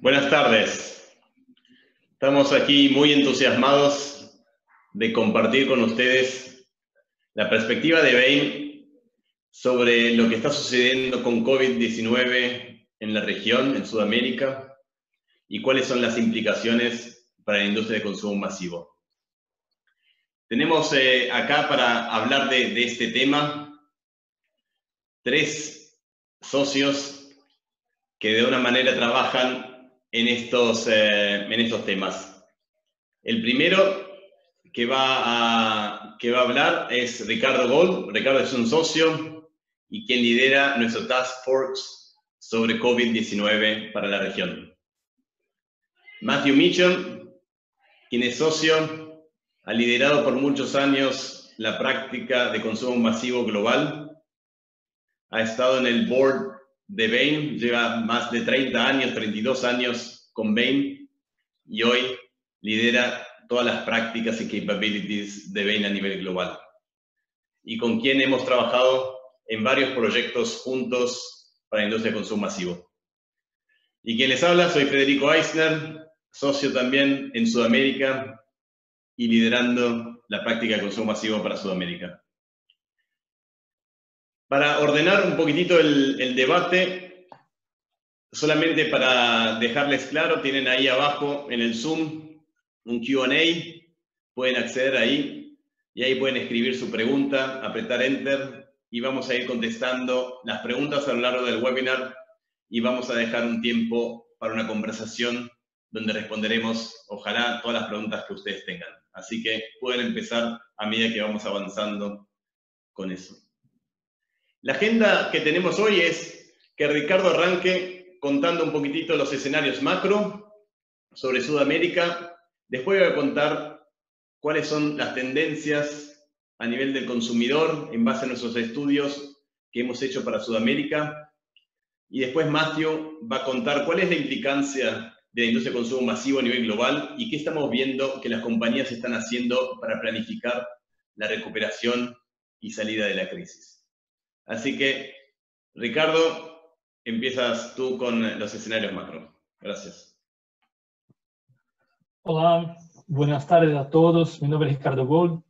Buenas tardes. Estamos aquí muy entusiasmados de compartir con ustedes la perspectiva de Bain sobre lo que está sucediendo con COVID-19 en la región, en Sudamérica, y cuáles son las implicaciones para la industria de consumo masivo. Tenemos eh, acá para hablar de, de este tema tres socios que de una manera trabajan en estos, eh, en estos temas. El primero que va, a, que va a hablar es Ricardo Gold. Ricardo es un socio y quien lidera nuestro Task Force sobre COVID-19 para la región. Matthew Mitchell, quien es socio, ha liderado por muchos años la práctica de consumo masivo global. Ha estado en el board de Bain, lleva más de 30 años, 32 años con Bain y hoy lidera todas las prácticas y capabilities de Bain a nivel global. Y con quien hemos trabajado en varios proyectos juntos para la industria de consumo masivo. Y quien les habla, soy Federico Eisner, socio también en Sudamérica y liderando la práctica de consumo masivo para Sudamérica. Para ordenar un poquitito el, debate, solamente para dejarles claro, tienen ahí abajo en el Zoom un QA, pueden acceder ahí y ahí pueden escribir su pregunta, apretar Enter y vamos a ir contestando las preguntas a lo largo del webinar y vamos a dejar un tiempo para una conversación donde responderemos, ojalá, todas las preguntas que ustedes tengan. Así que pueden empezar a medida que vamos avanzando con eso. La agenda que tenemos hoy es que Ricardo arranque contando un poquitito los escenarios macro sobre Sudamérica. Después voy a contar cuáles son las tendencias a nivel del consumidor en base a nuestros estudios que hemos hecho para Sudamérica. Y después Matthew va a contar cuál es la implicancia de la industria de consumo masivo a nivel global y qué estamos viendo que las compañías están haciendo para planificar la recuperación y salida de la crisis. Así que, Ricardo, empiezas tú con los escenarios macro. Gracias. Hola, buenas tardes a todos. Mi nombre es Ricardo Gold,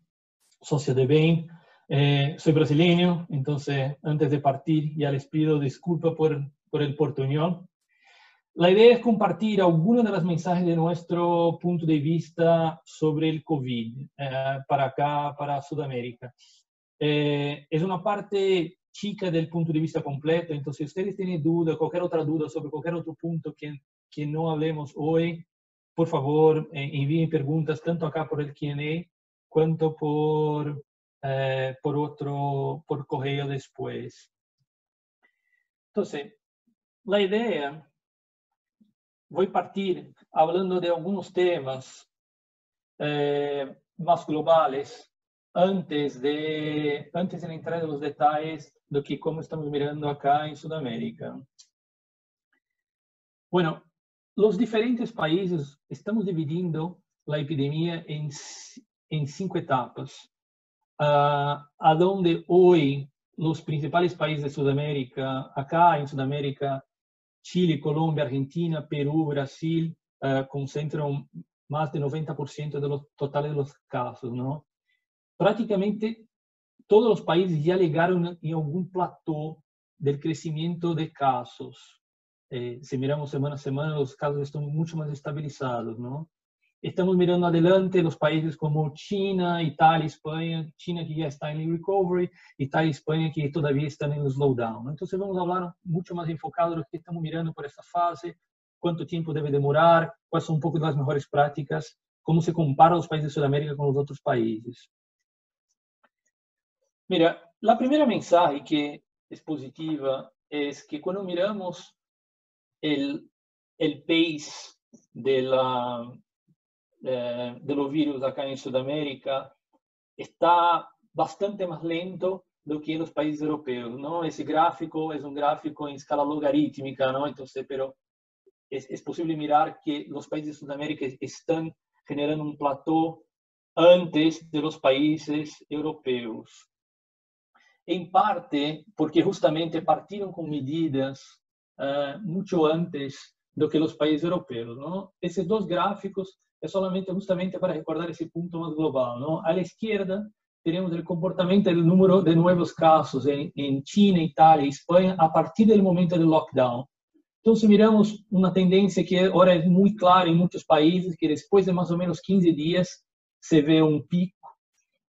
socio de Bain. Eh, soy brasileño, entonces antes de partir ya les pido disculpas por, por el portuñol. La idea es compartir algunas de las mensajes de nuestro punto de vista sobre el COVID eh, para acá, para Sudamérica. Eh, es una parte chica del punto de vista completo. Entonces, si ustedes tienen duda, cualquier otra duda sobre cualquier otro punto que, que no hablemos hoy, por favor, eh, envíen preguntas tanto acá por el Q&A cuanto por, eh, por otro, por correo después. Entonces, la idea, voy a partir hablando de algunos temas eh, más globales antes de, antes de entrar en los detalles do que como estamos mirando acá en Sudamérica. Bueno, los diferentes países estamos dividindo la epidemia en, en cinco etapas, uh, a donde hoy los principales países de Sudamérica, acá en Sudamérica, Chile, Colombia, Argentina, Perú, Brasil, uh, concentran más del 90% de los totales de los casos, ¿no? Prácticamente todos los países ya llegaron en algún plató del crecimiento de casos. Eh, si miramos semana a semana, los casos están mucho más estabilizados, ¿no? Estamos mirando adelante los países como China, Italia, España, China que ya está en el recovery, Italia y España que todavía están en el slowdown. Entonces vamos a hablar mucho más enfocado de lo que estamos mirando por esta fase, cuánto tiempo debe demorar, cuáles son un poco las mejores prácticas, cómo se compara los países de Sudamérica con los otros países. Mira, la primera mensaje que es positiva es que cuando miramos el, el pace de, la, eh, de los virus acá en Sudamérica, está bastante más lento do que los países europeos, ¿no? Ese gráfico es un gráfico en escala logarítmica, ¿no? Entonces, pero es, es posible mirar que los países de Sudamérica están generando un plató antes de los países europeos em parte porque justamente partiram com medidas uh, muito antes do que los países europeos. ¿no? Esos dos gráficos es solamente justamente para recordar ese punto más global. ¿no? A la izquierda tenemos el comportamiento del número de nuevos casos en, en China, Italia y España a partir del momento del lockdown. Entonces miramos una tendencia que ahora es muy clara en muchos países, que después de más o menos 15 días se ve un pico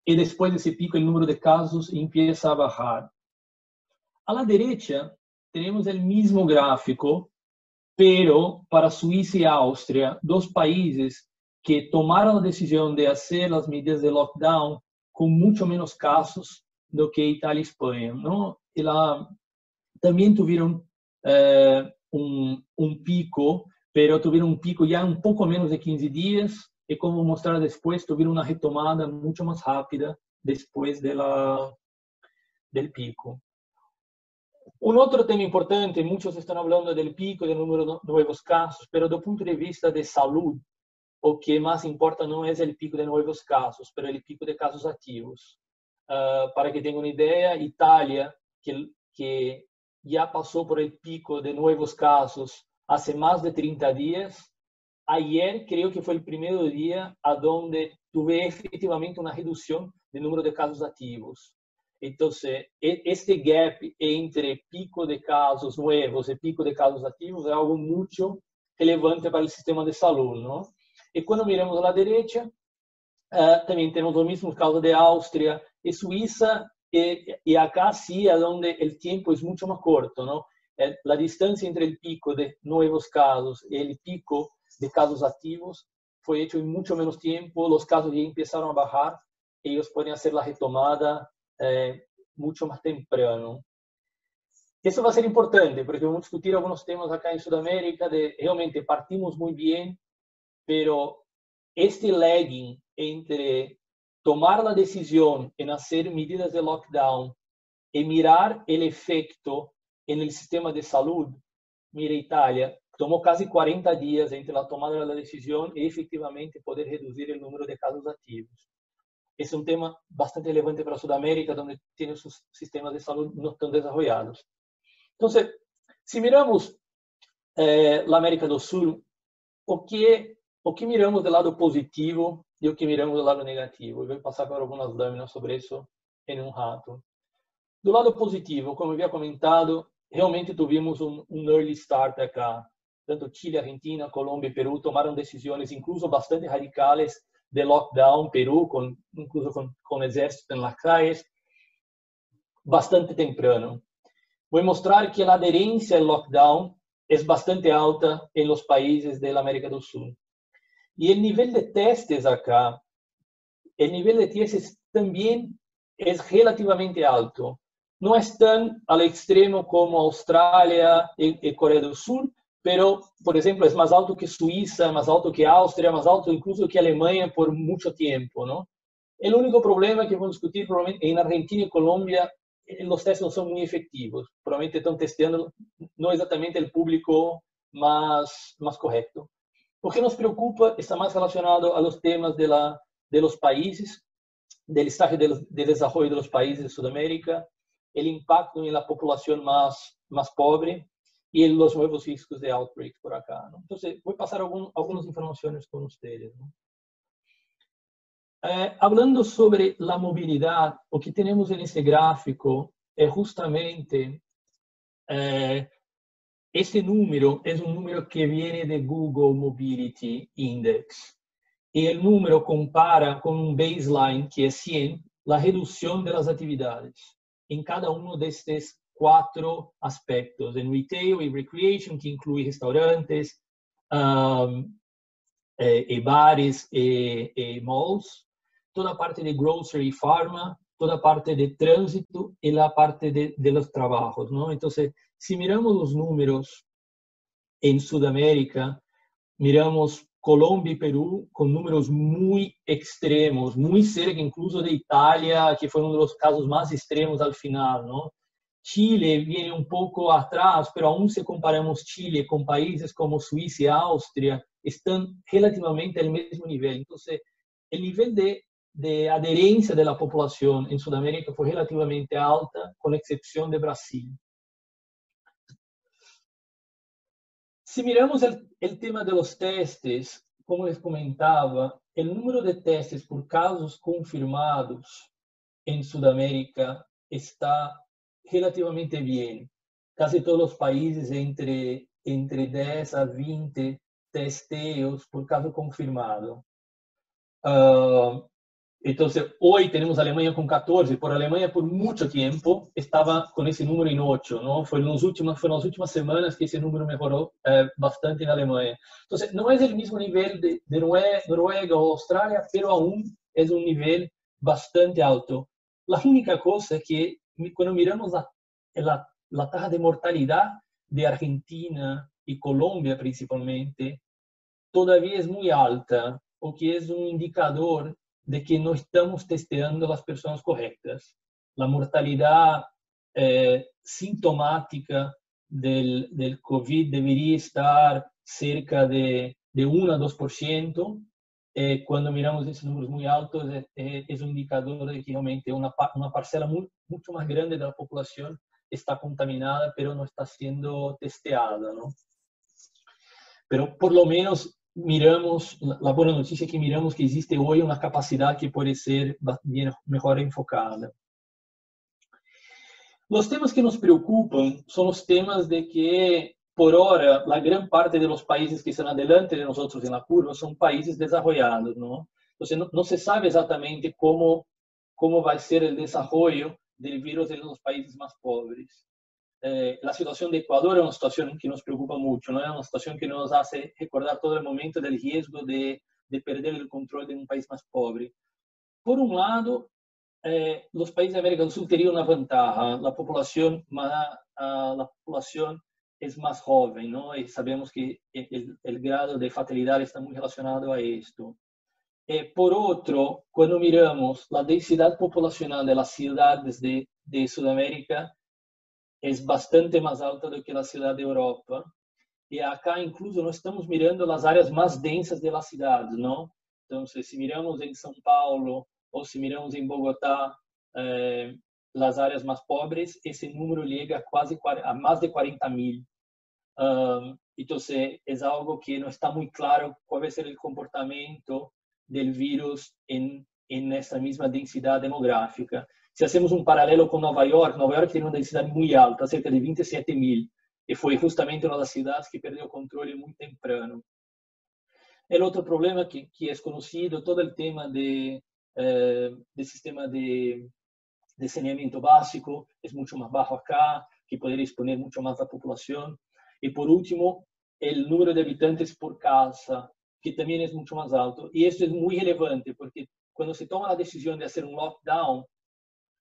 y después de ese pico el número de casos empieza a bajar. A la derecha tenemos el mismo gráfico, pero para Suiza y Austria, dos países que tomaron la decisión de hacer las medidas de lockdown con mucho menos casos do que Italia y España. ¿no? Y la, también tuvieron eh, un, un, pico, pero tuvieron un pico ya un poco menos de 15 días y como mostrar después, tuvieron una retomada mucho más rápida después de la, del pico. Un otro tema importante, muchos están hablando del pico del número de nuevos casos, pero desde el punto de vista de salud, o que más importa no es el pico de nuevos casos, pero el pico de casos activos. Uh, para que tengan una idea, Italia, que, que ya pasó por el pico de nuevos casos hace más de 30 días, ayer creo que fue el primer día a donde tuve efectivamente una reducción del número de casos activos. Entonces, este gap entre pico de casos nuevos y pico de casos activos es algo mucho relevante para el sistema de salud, ¿no? Y cuando miramos a la derecha, uh, también tenemos los mismos casos de Austria y Suiza, y, y, acá sí es donde el tiempo es mucho más corto, ¿no? La distancia entre el pico de nuevos casos y el pico de casos activos fue hecho en mucho menos tiempo, los casos ya empezaron a bajar, ellos pueden hacer la retomada eh, mucho más temprano. Eso va a ser importante, porque vamos a discutir algunos temas acá en Sudamérica, de realmente partimos muy bien, pero este lagging entre tomar la decisión en hacer medidas de lockdown y mirar el efecto en el sistema de salud, mira Italia, tomó casi 40 días entre la tomada de la decisión y efectivamente poder reducir el número de casos activos. Es un tema bastante relevante para Sudamérica, donde tiene sus sistemas de salud no tan desarrollados. Entonces, si miramos eh, América del Sur, o que o que miramos do lado positivo e o que miramos do lado negativo. Eu vou passar por algumas lâminas sobre isso em um rato. Do lado positivo, como eu havia comentado, realmente tivemos um, um early start acá. Tanto Chile, Argentina, Colômbia e Peru tomaram decisões, incluso bastante radicais, de lockdown. Peru, com, incluso com, com exército em las calles, bastante temprano. Vou mostrar que a aderência ao lockdown é bastante alta em los países da América do Sul. Y el nivel de testes acá, el nivel de testes también es relativamente alto. No es tan al extremo como Australia y, Corea del Sur, pero, por ejemplo, es más alto que Suiza, más alto que Austria, más alto incluso que Alemania por mucho tiempo, ¿no? El único problema que vamos a discutir probablemente en Argentina y Colombia, eh, los testes no son muy efectivos. Probablemente están testeando no exactamente el público más, más correcto. O que nos preocupa está más relacionado a los temas de, la, de los países, del estado de, de desarrollo de los países de Sudamérica, el impacto en la población más, más pobre y los nuevos riscos de outbreak por acá. ¿no? Entonces, voy a pasar algún, algunas informaciones con ustedes. ¿no? Eh, hablando sobre la movilidad, lo que tenemos en este gráfico es justamente eh, número es un número que viene de Google Mobility Index. Y el número compara con un baseline que es 100 la reducción de las actividades en cada uno de estos cuatro aspectos, en retail y recreation, que incluye restaurantes, um, eh, y bares y, y malls, toda parte de grocery y pharma, toda parte de tránsito y la parte de, de los trabajos, ¿no? Entonces, si miramos los números en Sudamérica, miramos Colombia y Perú con números muy extremos, muy cerca incluso de Italia, que fue uno de los casos más extremos al final, ¿no? Chile viene un poco atrás, pero aún si comparamos Chile con países como Suiza y Austria, están relativamente al mismo nivel. Entonces, el nivel de, de adherencia de la población en Sudamérica fue relativamente alta, con excepción de Brasil. Si miramos el tema de los testes, como les comentaba, el número de testes por casos confirmados en Sudamérica está relativamente bien. Casi todos los países entre, entre 10 a 20 testeos por caso confirmado. Uh, entonces, hoy tenemos Alemania con 14, por Alemania por mucho tiempo estaba con ese número en 8, ¿no? Fue en, las últimas, fueron las últimas semanas que ese número mejoró eh, bastante en Alemania. Entonces, no es el mismo nivel de, de Noruega o Australia, pero aún es un nivel bastante alto. La única cosa que cuando miramos la, la, tasa de mortalidad de Argentina y Colombia principalmente, todavía es muy alta, o que es un indicador de que no estamos testeando las personas correctas. La mortalidad eh, sintomática del, del, COVID debería estar cerca de, de 1 a 2%. Eh, cuando miramos esos números muy altos, eh, es un indicador de que realmente una, una parcela muy, mucho más grande de la población está contaminada, pero no está siendo testeada. Pero por lo menos miramos, la buena noticia es que miramos que existe hoy una capacidad que puede ser bien, mejor enfocada. Los temas que nos preocupan son los temas de que, por ahora, la gran parte de los países que están adelante de nosotros en la curva son países desarrollados, ¿no? Entonces, no, no se sabe exactamente cómo, cómo va a ser el desarrollo del virus en los países más pobres. Eh, la situación de Ecuador es una situación que nos preocupa mucho, ¿no? es una situación que nos hace recordar todo el momento del riesgo de, de perder el control de un país más pobre. Por un lado, eh, los países de América del Sur tenían una ventaja, la población, más, uh, la población es más joven, ¿no? y sabemos que el, el, grado de fatalidad está muy relacionado a esto. Eh, por otro, cuando miramos la densidad poblacional de las ciudades de, de Sudamérica, es bastante más alta do que la ciudad de Europa. Y acá incluso no estamos mirando las áreas más densas de la ciudad, ¿no? Entonces, si miramos en São Paulo o si miramos en Bogotá, eh, las áreas más pobres, ese número llega a, casi, a más de 40 mil. Um, entonces, es algo que no está muy claro cuál va a ser el comportamiento del virus en, en esta misma densidad demográfica. Se hacemos um paralelo com Nova York, Nova York tem uma densidade muito alta, cerca de 27 mil, e foi justamente uma das cidades que perdeu o controle muito temprano. O outro problema que, que é conhecido, todo o tema de, eh, de sistema de, de saneamento básico é muito mais baixo acá, que poderia exponer muito mais a população. E por último, o número de habitantes por casa, que também é muito mais alto. E isso é muito relevante, porque quando se toma a decisão de fazer um lockdown,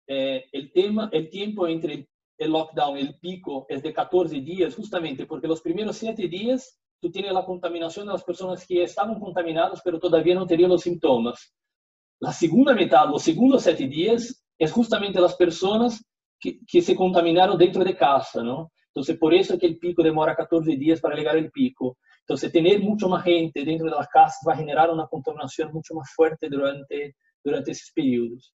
eh, el, tema, el tiempo entre el lockdown y el pico es de 14 días, justamente porque los primeros 7 días tú tienes la contaminación de las personas que estaban contaminadas, pero todavía no tenían los síntomas. La segunda mitad, los segundos 7 días, es justamente las personas que, que se contaminaron dentro de casa, ¿no? Entonces, por es que el pico demora 14 días para llegar al pico. Entonces, tener mucho más gente dentro de las casas va a generar una contaminación mucho más fuerte durante, durante esos periodos.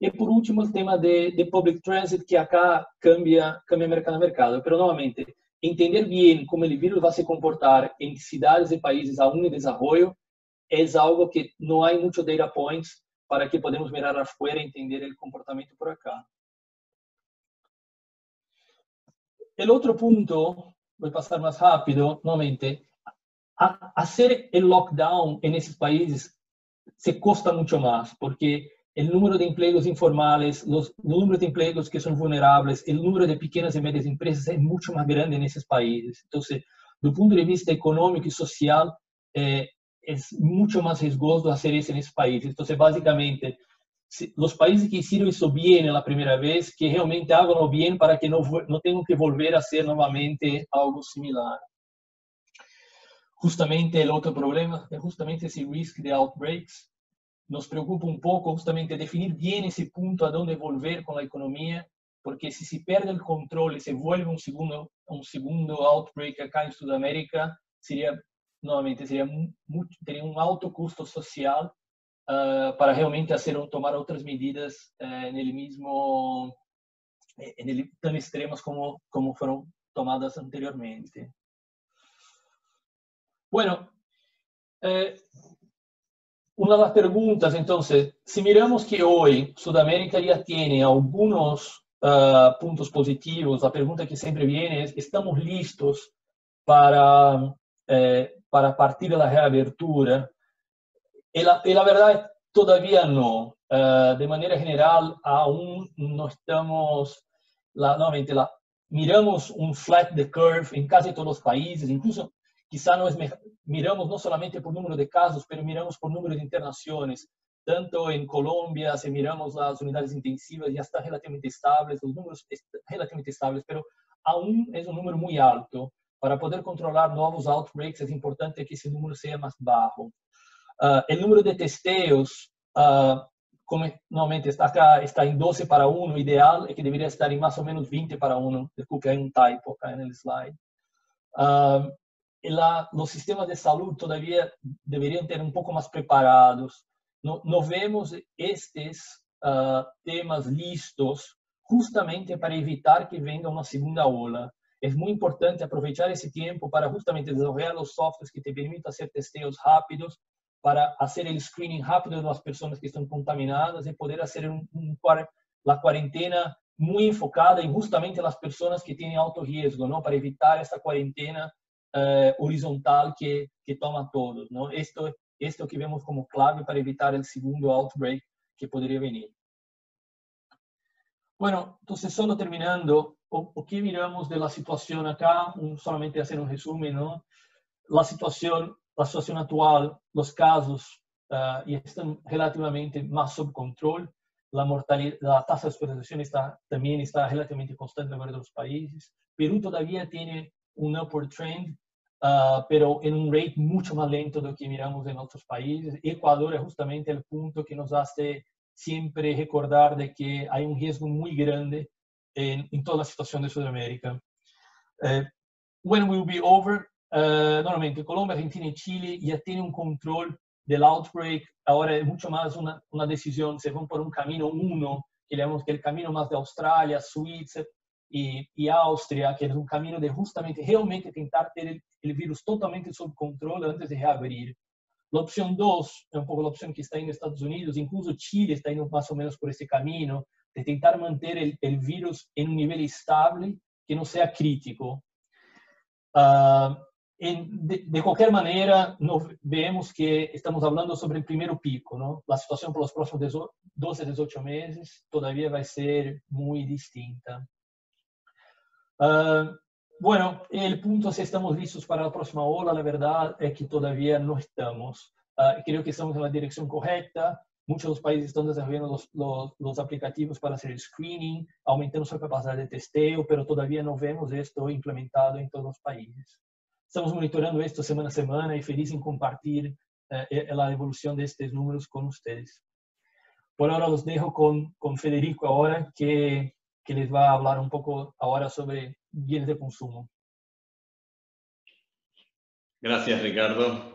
E por último, o tema de, de public transit, que acá cambia, cambia mercado a mercado. Pero novamente, entender bem como o vírus vai se comportar em cidades e países aún em desenvolvimento é algo que não há muitos data points para que podemos mirar afuera e entender o comportamento por acá. O outro ponto, vou passar mais rápido, novamente, a, fazer o lockdown nesses países se custa muito mais, porque el número de empleos informales, los números de empleos que son vulnerables, el número de pequeñas y medias empresas es mucho más grande en esos países. Entonces, desde el punto de vista económico y social, eh, es mucho más riesgoso hacer eso en esos países. Entonces, básicamente, si, los países que hicieron eso bien en la primera vez, que realmente hagan bien para que no, no tengan que volver a hacer nuevamente algo similar. Justamente el otro problema es justamente ese risk de outbreaks nos preocupa un poco justamente definir bien ese punto a dónde volver con la economía, porque si se pierde el control y se vuelve un segundo, un segundo outbreak acá en Sudamérica, sería, nuevamente, sería mucho, tería un alto costo social uh, para realmente hacer, tomar otras medidas uh, en el mismo, en el, tan extremas como, como fueron tomadas anteriormente. Bueno, eh, una de las preguntas, entonces, si miramos que hoy Sudamérica ya tiene algunos uh, puntos positivos, la pregunta que siempre viene es, ¿estamos listos para, eh, para partir de la reabertura? Y la, y la verdad, todavía no. Uh, de manera general, aún no estamos, la, nuevamente, la, miramos un flat the curve en casi todos los países, incluso quizá no es miramos no solamente por número de casos, pero miramos por número de internaciones. Tanto en Colombia, si miramos las unidades intensivas, ya está relativamente estables, los números relativamente estables, pero aún es un número muy alto. Para poder controlar nuevos outbreaks es importante que ese número sea más bajo. Uh, el número de testeos, uh, como normalmente está acá, está en 12 para 1, ideal es que debería estar en más o menos 20 para 1. Disculpe, hay un typo acá en el slide. Uh, la, los sistemas de salud todavía deberían tener un poco más preparados. No, no vemos estos uh, temas listos justamente para evitar que venga una segunda ola. Es muy importante aprovechar ese tiempo para justamente desarrollar los softwares que te permitan hacer testeos rápidos, para hacer el screening rápido de las personas que están contaminadas y poder hacer un, un, la cuarentena muy enfocada en justamente las personas que tienen alto riesgo, ¿no? Para evitar esta cuarentena uh, horizontal que, que toma todos. ¿no? Esto, esto que vemos como clave para evitar el segundo outbreak que podría venir. Bueno, entonces solo terminando, o, o que miramos de la situación acá, un, solamente hacer un resumen, ¿no? La situación, la situación actual, los casos uh, y están relativamente más sob control. La mortalidad, la tasa de hospitalización está, también está relativamente constante en varios países. Perú todavía tiene un upward trend, uh, pero en un rate mucho más lento de lo que miramos en otros países. Ecuador es justamente el punto que nos hace siempre recordar de que hay un riesgo muy grande en, en toda la situación de Sudamérica. Uh, when will be over? Uh, normalmente Colombia, Argentina y Chile ya tienen un control del outbreak. Ahora es mucho más una, una decisión, se van por un camino uno, que digamos que el camino más de Australia, Suiza, y, y, Austria, que es un camino de justamente realmente tentar tener el, el virus totalmente sob control antes de reabrir. La opción 2 es un poco la opción que está en Estados Unidos, incluso Chile está yendo más o menos por ese camino, de tentar mantener el, el virus en un nivel estable que no sea crítico. Uh, en, de, de, cualquier manera, vemos que estamos hablando sobre el primer pico, ¿no? La situación por los próximos 12, 18 meses todavía va a ser muy distinta. Uh, bueno, el punto si estamos listos para la próxima ola, la verdad es que todavía no estamos. Uh, creo que estamos en la dirección correcta. Muchos países están desarrollando los, aplicativos para hacer screening, aumentando su capacidad de testeo, pero todavía no vemos esto implementado en todos los países. Estamos monitorando esto semana a semana y feliz en compartir uh, la evolución de estos números con ustedes. Por ahora los dejo con Federico ahora, que que les va a hablar un poco ahora sobre bienes de consumo. Gracias, Ricardo.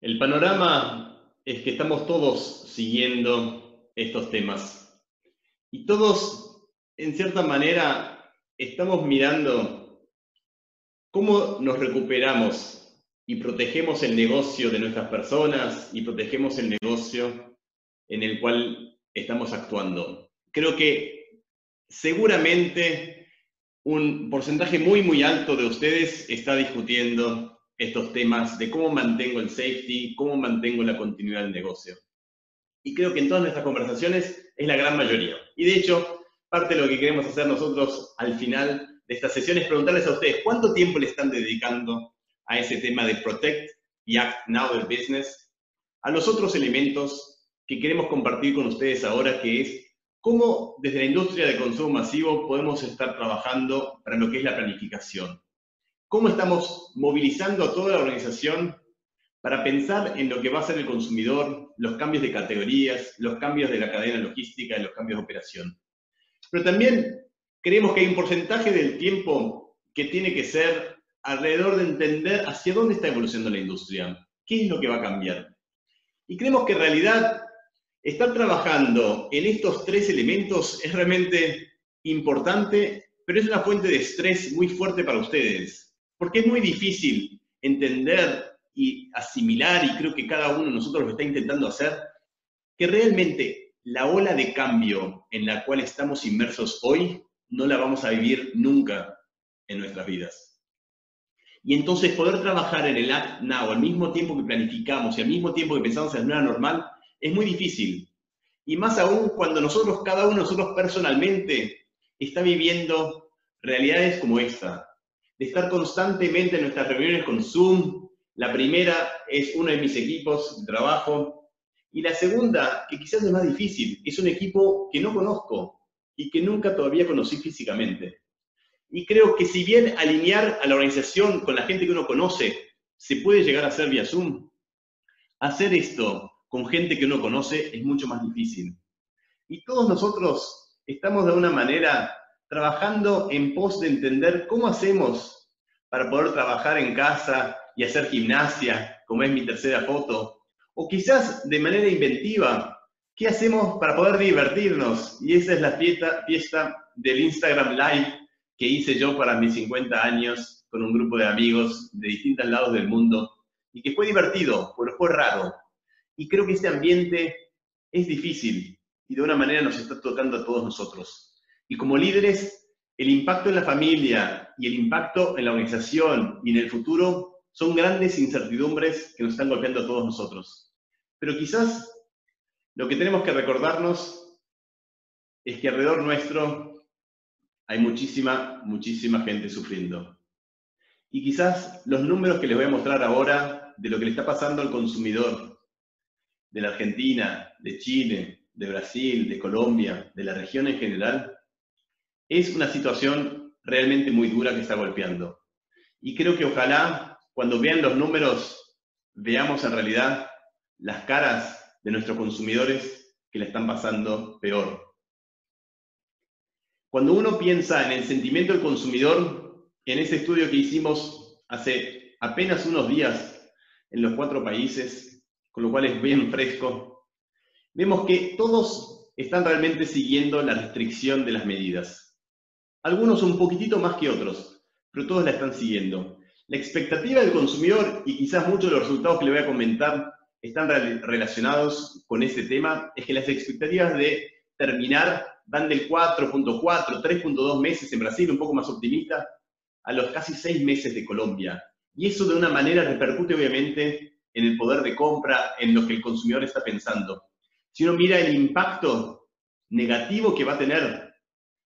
El panorama es que estamos todos siguiendo estos temas y todos, en cierta manera, estamos mirando cómo nos recuperamos y protegemos el negocio de nuestras personas y protegemos el negocio en el cual estamos actuando. Creo que seguramente un porcentaje muy, muy alto de ustedes está discutiendo estos temas de cómo mantengo el safety, cómo mantengo la continuidad del negocio. Y creo que en todas nuestras conversaciones es la gran mayoría. Y de hecho, parte de lo que queremos hacer nosotros al final de esta sesión es preguntarles a ustedes cuánto tiempo le están dedicando a ese tema de Protect y Act Now del Business, a los otros elementos que queremos compartir con ustedes ahora, que es ¿Cómo desde la industria de consumo masivo podemos estar trabajando para lo que es la planificación? ¿Cómo estamos movilizando a toda la organización para pensar en lo que va a ser el consumidor, los cambios de categorías, los cambios de la cadena logística los cambios de operación? Pero también creemos que hay un porcentaje del tiempo que tiene que ser alrededor de entender hacia dónde está evolucionando la industria, qué es lo que va a cambiar. Y creemos que en realidad Estar trabajando en estos tres elementos es realmente importante, pero es una fuente de estrés muy fuerte para ustedes, porque es muy difícil entender y asimilar, y creo que cada uno de nosotros lo está intentando hacer, que realmente la ola de cambio en la cual estamos inmersos hoy no la vamos a vivir nunca en nuestras vidas. Y entonces poder trabajar en el act now al mismo tiempo que planificamos y al mismo tiempo que pensamos en una normal es muy difícil. Y más aún cuando nosotros, cada uno de nosotros personalmente, está viviendo realidades como esta, estar constantemente en nuestras reuniones con Zoom. La primera es uno de mis equipos de trabajo. Y la segunda, que quizás es más difícil, es un equipo que no conozco y que nunca todavía conocí físicamente. Y creo que si bien alinear a la organización con la gente que uno conoce se puede llegar a hacer vía Zoom, hacer esto con gente que uno conoce es mucho más difícil. Y todos nosotros estamos de alguna manera trabajando en pos de entender cómo hacemos para poder trabajar en casa y hacer gimnasia, como es mi tercera foto, o quizás de manera inventiva, ¿qué hacemos para poder divertirnos? Y esa es la fiesta, fiesta del Instagram Live que hice yo para mis 50 años con un grupo de amigos de distintos lados del mundo y que fue divertido, pero fue raro. Y creo que este ambiente es difícil y de una manera nos está tocando a todos nosotros. Y como líderes, el impacto en la familia y el impacto en la organización y en el futuro son grandes incertidumbres que nos están golpeando a todos nosotros. Pero quizás lo que tenemos que recordarnos es que alrededor nuestro hay muchísima, muchísima gente sufriendo. Y quizás los números que les voy a mostrar ahora de lo que le está pasando al consumidor de la Argentina, de Chile, de Brasil, de Colombia, de la región en general, es una situación realmente muy dura que está golpeando. Y creo que ojalá cuando vean los números veamos en realidad las caras de nuestros consumidores que le están pasando peor. Cuando uno piensa en el sentimiento del consumidor, en ese estudio que hicimos hace apenas unos días en los cuatro países, con lo cual es bien fresco, vemos que todos están realmente siguiendo la restricción de las medidas. Algunos un poquitito más que otros, pero todos la están siguiendo. La expectativa del consumidor, y quizás muchos de los resultados que le voy a comentar están relacionados con ese tema, es que las expectativas de terminar van del 4.4, 3.2 meses en Brasil, un poco más optimista, a los casi 6 meses de Colombia. Y eso de una manera repercute obviamente en el poder de compra, en lo que el consumidor está pensando. Si uno mira el impacto negativo que va a tener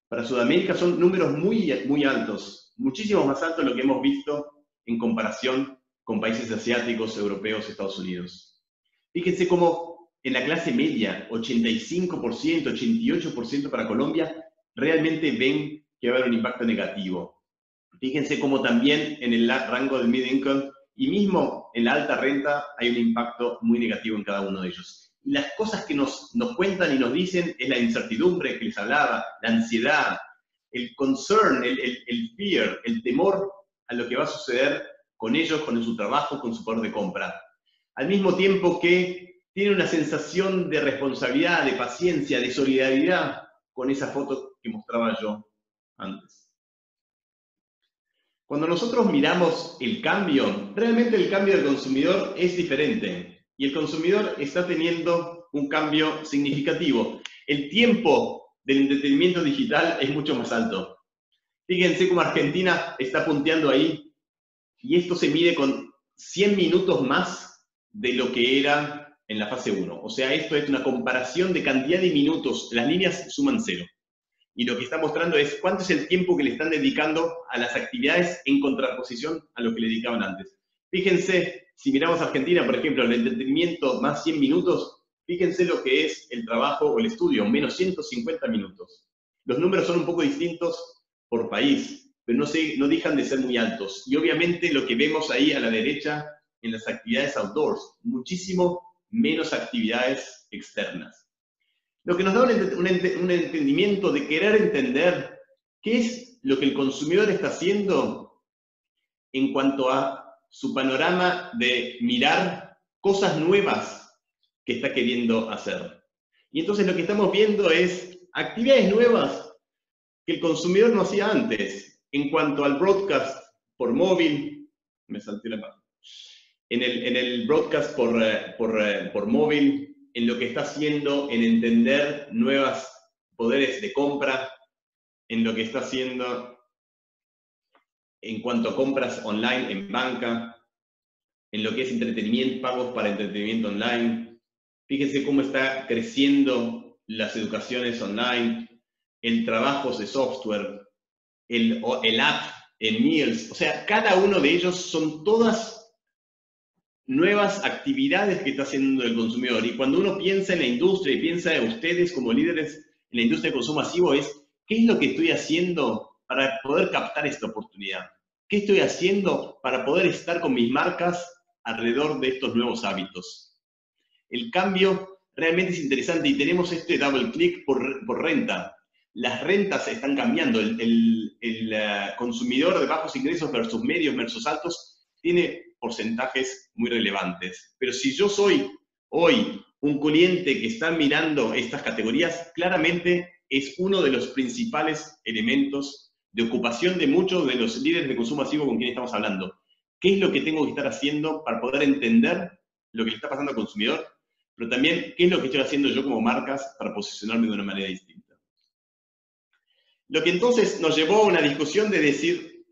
para Sudamérica son números muy, muy altos, muchísimo más altos de lo que hemos visto en comparación con países asiáticos, europeos, Estados Unidos. Fíjense cómo en la clase media, 85%, 88% para Colombia, realmente ven que va a haber un impacto negativo. Fíjense cómo también en el rango del mid income y mismo en la alta renta hay un impacto muy negativo en cada uno de ellos las cosas que nos, nos cuentan y nos dicen es la incertidumbre que les hablaba, la ansiedad, el concern, el, el, fear, el temor a lo que va a suceder con ellos, con su trabajo, con su poder de compra. Al mismo tiempo que tiene una sensación de responsabilidad, de paciencia, de solidaridad con esa foto que mostraba yo antes. Cuando nosotros miramos el cambio, realmente el cambio del consumidor es diferente y el consumidor está teniendo un cambio significativo. El tiempo del entretenimiento digital es mucho más alto. Fíjense cómo Argentina está punteando ahí y esto se mide con 100 minutos más de lo que era en la fase 1. O sea, esto es una comparación de cantidad de minutos. Las líneas suman cero. Y lo que está mostrando es cuánto es el tiempo que le están dedicando a las actividades en contraposición a lo que le dedicaban antes. Fíjense si miramos Argentina, por ejemplo, el entretenimiento más 100 minutos, fíjense lo que es el trabajo o el estudio, menos 150 minutos. Los números son un poco distintos por país, pero no, se, no dejan de ser muy altos. Y obviamente lo que vemos ahí a la derecha en las actividades outdoors, muchísimo menos actividades externas. Lo que nos da un, un entendimiento de querer entender qué es lo que el consumidor está haciendo en cuanto a su panorama de mirar cosas nuevas que está queriendo hacer. Y entonces lo que estamos viendo es actividades nuevas que el consumidor no hacía antes en cuanto al broadcast por móvil. Me salté la en el, en el broadcast por, eh, por, eh, por móvil, en lo que está haciendo, en entender nuevos poderes de compra, en lo que está haciendo en cuanto a compras online en banca, en lo que es entretenimiento, pagos para entretenimiento online. Fíjense cómo está creciendo las educaciones online, el trabajo de software, el, el app en Meals. O sea, cada uno de ellos son todas nuevas actividades que está haciendo el consumidor. Y cuando uno piensa en la industria y piensa en ustedes como líderes en la industria de consumo masivo, es ¿qué es lo que estoy haciendo para poder captar esta oportunidad? ¿Qué estoy haciendo para poder estar con mis marcas alrededor de estos nuevos hábitos? El cambio realmente es interesante y tenemos este double click por, renta. Las rentas están cambiando. El, eh, consumidor de bajos ingresos versus medios versus altos tiene porcentajes muy relevantes. Pero si yo soy hoy un cliente que está mirando estas categorías, claramente es uno de los principales elementos de ocupación de muchos de los líderes de consumo masivo con quienes estamos hablando. ¿Qué es lo que tengo que estar haciendo para poder entender lo que está pasando al consumidor? Pero también, ¿qué es lo que estoy haciendo yo como marcas para posicionarme de una manera distinta? Lo que entonces nos llevó a una discusión de decir,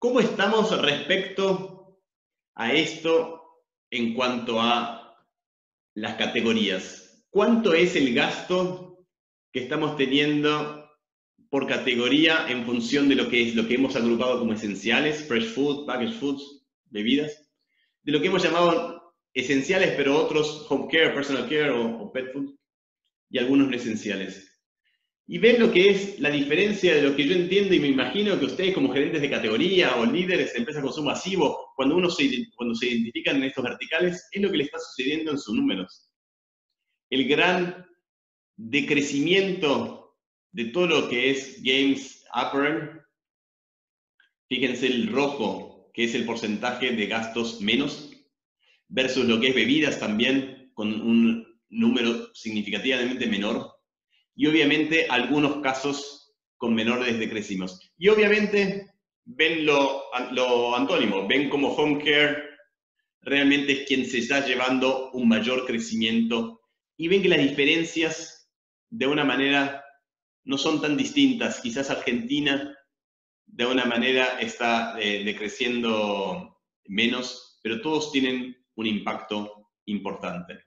¿cómo estamos respecto a esto en cuanto a las categorías? ¿Cuánto es el gasto que estamos teniendo por categoría en función de lo que es lo que hemos agrupado como esenciales, fresh food, packaged foods, bebidas, de lo que hemos llamado esenciales, pero otros home care, personal care o, pet food, y algunos no esenciales. Y ven lo que es la diferencia de lo que yo entiendo y me imagino que ustedes como gerentes de categoría o líderes de empresas de consumo masivo, cuando uno se, cuando se identifican en estos verticales, es lo que le está sucediendo en sus números. El gran decrecimiento de todo lo que es Games Apparel, fíjense el rojo, que es el porcentaje de gastos menos, versus lo que es bebidas también, con un número significativamente menor, y obviamente algunos casos con menores decrecimos. Y obviamente ven lo, lo antónimo, ven como home care realmente es quien se está llevando un mayor crecimiento y ven que las diferencias de una manera no son tan distintas. Quizás Argentina de una manera está eh, decreciendo menos, pero todos tienen un impacto importante.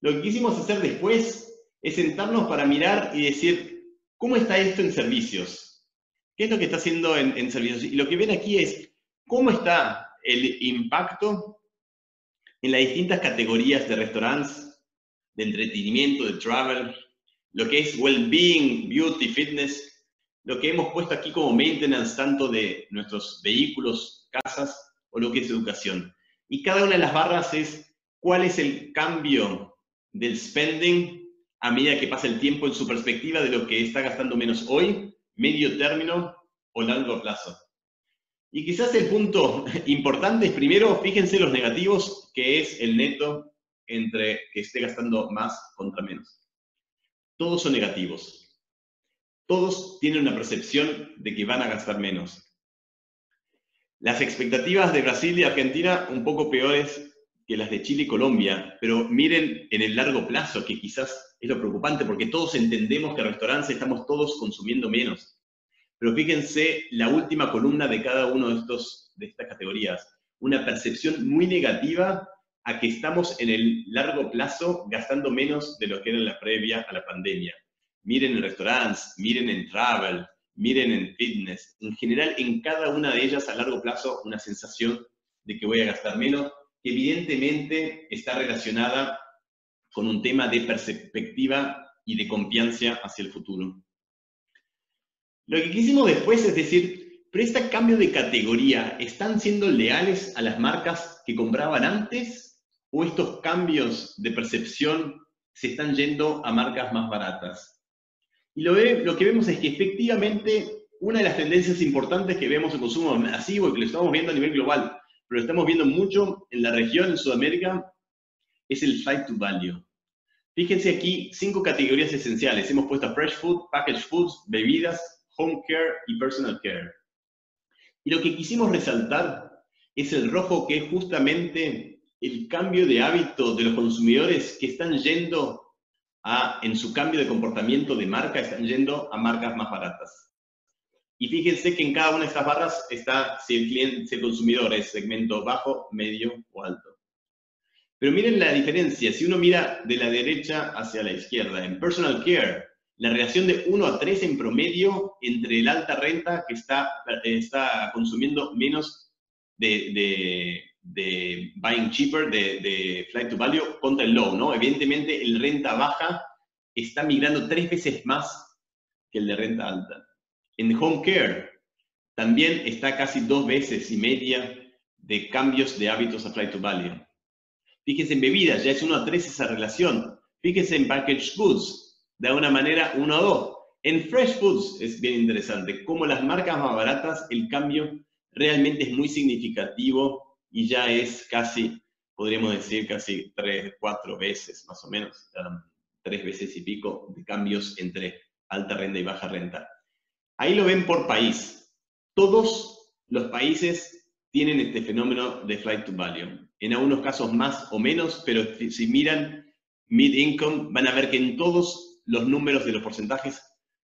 Lo que quisimos hacer después es sentarnos para mirar y decir, ¿cómo está esto en servicios? ¿Qué es lo que está haciendo en, en servicios? Y lo que ven aquí es cómo está el impacto en las distintas categorías de restaurantes, de entretenimiento, de travel, lo que es well-being, beauty, fitness, lo que hemos puesto aquí como maintenance tanto de nuestros vehículos, casas o lo que es educación. Y cada una de las barras es cuál es el cambio del spending a medida que pasa el tiempo en su perspectiva de lo que está gastando menos hoy, medio término o largo plazo. Y quizás el punto importante es primero, fíjense los negativos, que es el neto entre que esté gastando más contra menos todos son negativos. Todos tienen una percepción de que van a gastar menos. Las expectativas de Brasil y Argentina un poco peores que las de Chile y Colombia, pero miren en el largo plazo, que quizás es lo preocupante, porque todos entendemos que restaurantes estamos todos consumiendo menos. Pero fíjense la última columna de cada uno de, de estas categorías. Una percepción muy negativa a que estamos en el largo plazo gastando menos de lo que era en la previa a la pandemia. Miren en restaurantes, miren en travel, miren en fitness. En general, en cada una de ellas a largo plazo, una sensación de que voy a gastar menos, que evidentemente está relacionada con un tema de perspectiva y de confianza hacia el futuro. Lo que quisimos después es decir, pero este cambio de categoría, ¿están siendo leales a las marcas que compraban antes o estos cambios de percepción se están yendo a marcas más baratas. Y lo, que vemos es que efectivamente una de las tendencias importantes que vemos en consumo masivo y que lo estamos viendo a nivel global, pero lo estamos viendo mucho en la región, en Sudamérica, es el flight to value. Fíjense aquí cinco categorías esenciales. Hemos puesto fresh food, packaged foods, bebidas, home care y personal care. Y lo que quisimos resaltar es el rojo que es justamente el cambio de hábito de los consumidores que están yendo a, en su cambio de comportamiento de marca, están yendo a marcas más baratas. Y fíjense que en cada una de estas barras está si el cliente, si el consumidor es segmento bajo, medio o alto. Pero miren la diferencia, si uno mira de la derecha hacia la izquierda, en personal care, la relación de 1 a 3 en promedio entre el alta renta que está, está consumiendo menos de, de, buying cheaper, de, de, flight to value, contra el low, ¿no? Evidentemente el renta baja está migrando tres veces más que el de renta alta. En home care también está casi dos veces y media de cambios de hábitos a flight to value. Fíjense en bebidas, ya es 1 a 3 esa relación. Fíjense en packaged goods, de alguna manera 1 a 2. En fresh foods es bien interesante, como las marcas más baratas, el cambio realmente es muy significativo y ya es casi, podríamos decir, casi 3, 4 veces más o menos, tres veces y pico de cambios entre alta renta y baja renta. Ahí lo ven por país. Todos los países tienen este fenómeno de flight to value. En algunos casos más o menos, pero si miran mid income, van a ver que en todos los números de los porcentajes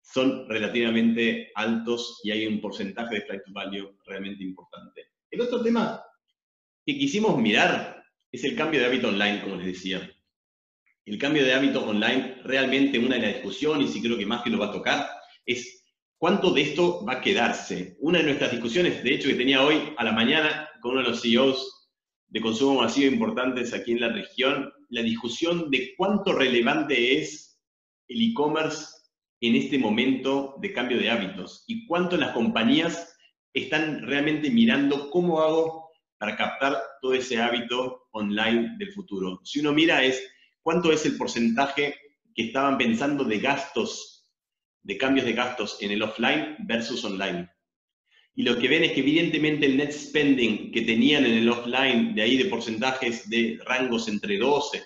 son relativamente altos y hay un porcentaje de flight to value realmente importante. El otro tema que quisimos mirar es el cambio de hábito online, como les decía. El cambio de hábito online, realmente una de las discusiones, y creo que más que lo va a tocar, es ¿Cuánto de esto va a quedarse? Una de nuestras discusiones, de hecho, que tenía hoy a la mañana con uno de los CEOs de consumo masivo importantes aquí en la región, la discusión de cuánto relevante es el e-commerce en este momento de cambio de hábitos y cuánto las compañías están realmente mirando cómo hago para captar todo ese hábito online del futuro. Si uno mira es cuánto es el porcentaje que estaban pensando de gastos de cambios de gastos en el offline versus online. Y lo que ven es que evidentemente el net spending que tenían en el offline, de ahí de porcentajes de rangos entre 12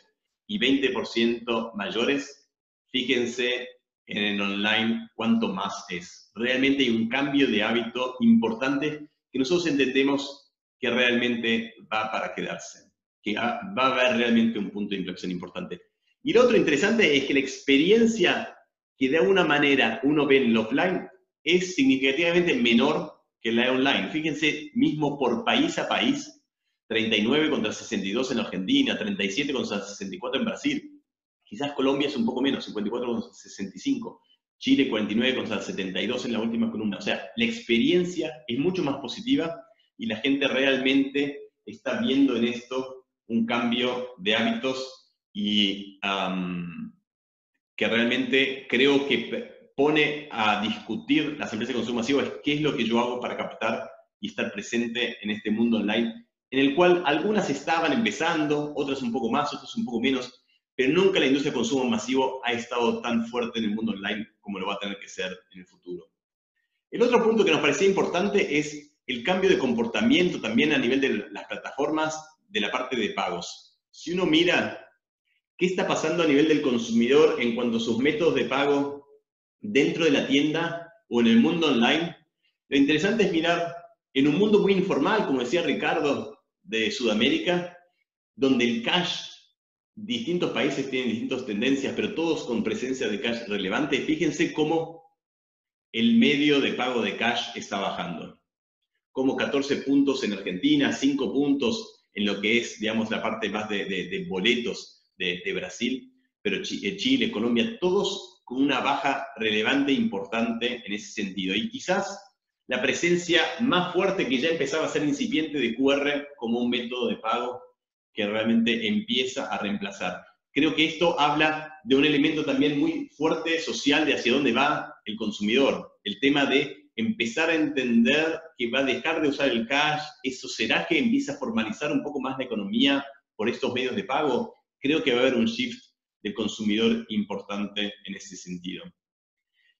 y 20% mayores, fíjense en el online cuánto más es. Realmente hay un cambio de hábito importante que nosotros entendemos que realmente va para quedarse, que va a haber realmente un punto de inflexión importante. Y lo otro interesante es que la experiencia que de alguna manera uno ve en el offline es significativamente menor que la online. Fíjense, mismo por país a país, 39 contra 62 en Argentina, 37 contra 64 en Brasil. Quizás Colombia es un poco menos, 54 contra 65. Chile 49 contra 72 en la última columna. O sea, la experiencia es mucho más positiva y la gente realmente está viendo en esto un cambio de hábitos y que realmente creo que pone a discutir las empresas de consumo masivo es qué es lo que yo hago para captar y estar presente en este mundo online, en el cual algunas estaban empezando, otras un poco más, otras un poco menos, pero nunca la industria de consumo masivo ha estado tan fuerte en el mundo online como lo va a tener que ser en el futuro. El otro punto que nos parecía importante es el cambio de comportamiento también a nivel de las plataformas de la parte de pagos. Si uno mira ¿Qué está pasando a nivel del consumidor en cuanto a sus métodos de pago dentro de la tienda o en el mundo online? Lo interesante es mirar en un mundo muy informal, como decía Ricardo, de Sudamérica, donde el cash, distintos países tienen distintas tendencias, pero todos con presencia de cash relevante, fíjense cómo el medio de pago de cash está bajando. Como 14 puntos en Argentina, 5 puntos en lo que es, digamos, la parte más de, de boletos de, Brasil, pero eh, Chile, Colombia, todos con una baja relevante importante en ese sentido. Y quizás la presencia más fuerte que ya empezaba a ser incipiente de QR como un método de pago que realmente empieza a reemplazar. Creo que esto habla de un elemento también muy fuerte social de hacia dónde va el consumidor. El tema de empezar a entender que va a dejar de usar el cash, eso será que empieza a formalizar un poco más la economía por estos medios de pago creo que va a haber un shift de consumidor importante en ese sentido.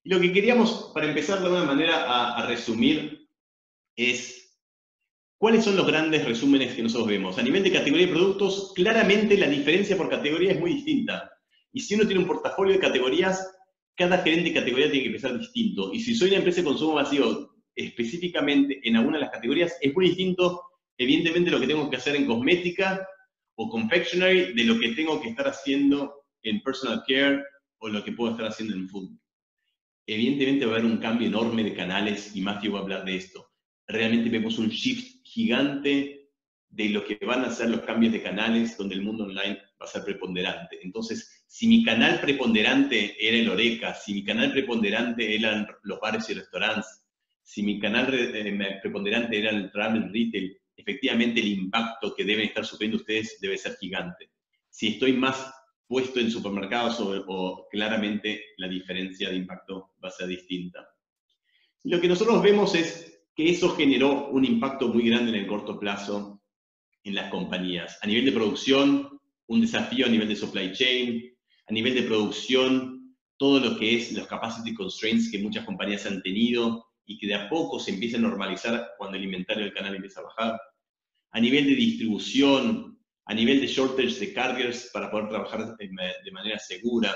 Y lo que queríamos, para empezar de alguna manera a, resumir, es cuáles son los grandes resúmenes que nosotros vemos. A nivel de categoría de productos, claramente la diferencia por categoría es muy distinta. Y si uno tiene un portafolio de categorías, cada gerente de categoría tiene que empezar distinto. Y si soy una empresa de consumo masivo específicamente en alguna de las categorías, es muy distinto evidentemente lo que tengo que hacer en cosmética o confectionery de lo que tengo que estar haciendo en personal care o lo que puedo estar haciendo en food. Evidentemente va a haber un cambio enorme de canales y Matthew va a hablar de esto. Realmente vemos un shift gigante de lo que van a ser los cambios de canales donde el mundo online va a ser preponderante. Entonces, si mi canal preponderante era el Oreca, si mi canal preponderante eran los bares y restaurantes, si mi canal eh, preponderante era el travel retail, efectivamente el impacto que deben estar sufriendo ustedes debe ser gigante. Si estoy más puesto en supermercados o, claramente la diferencia de impacto va a ser distinta. Lo que nosotros vemos es que eso generó un impacto muy grande en el corto plazo en las compañías. A nivel de producción, un desafío a nivel de supply chain, a nivel de producción, todo lo que es los capacity constraints que muchas compañías han tenido y que de a poco se empieza a normalizar cuando el inventario del canal empieza a bajar. A nivel de distribución, a nivel de shortage de carriers para poder trabajar de manera segura,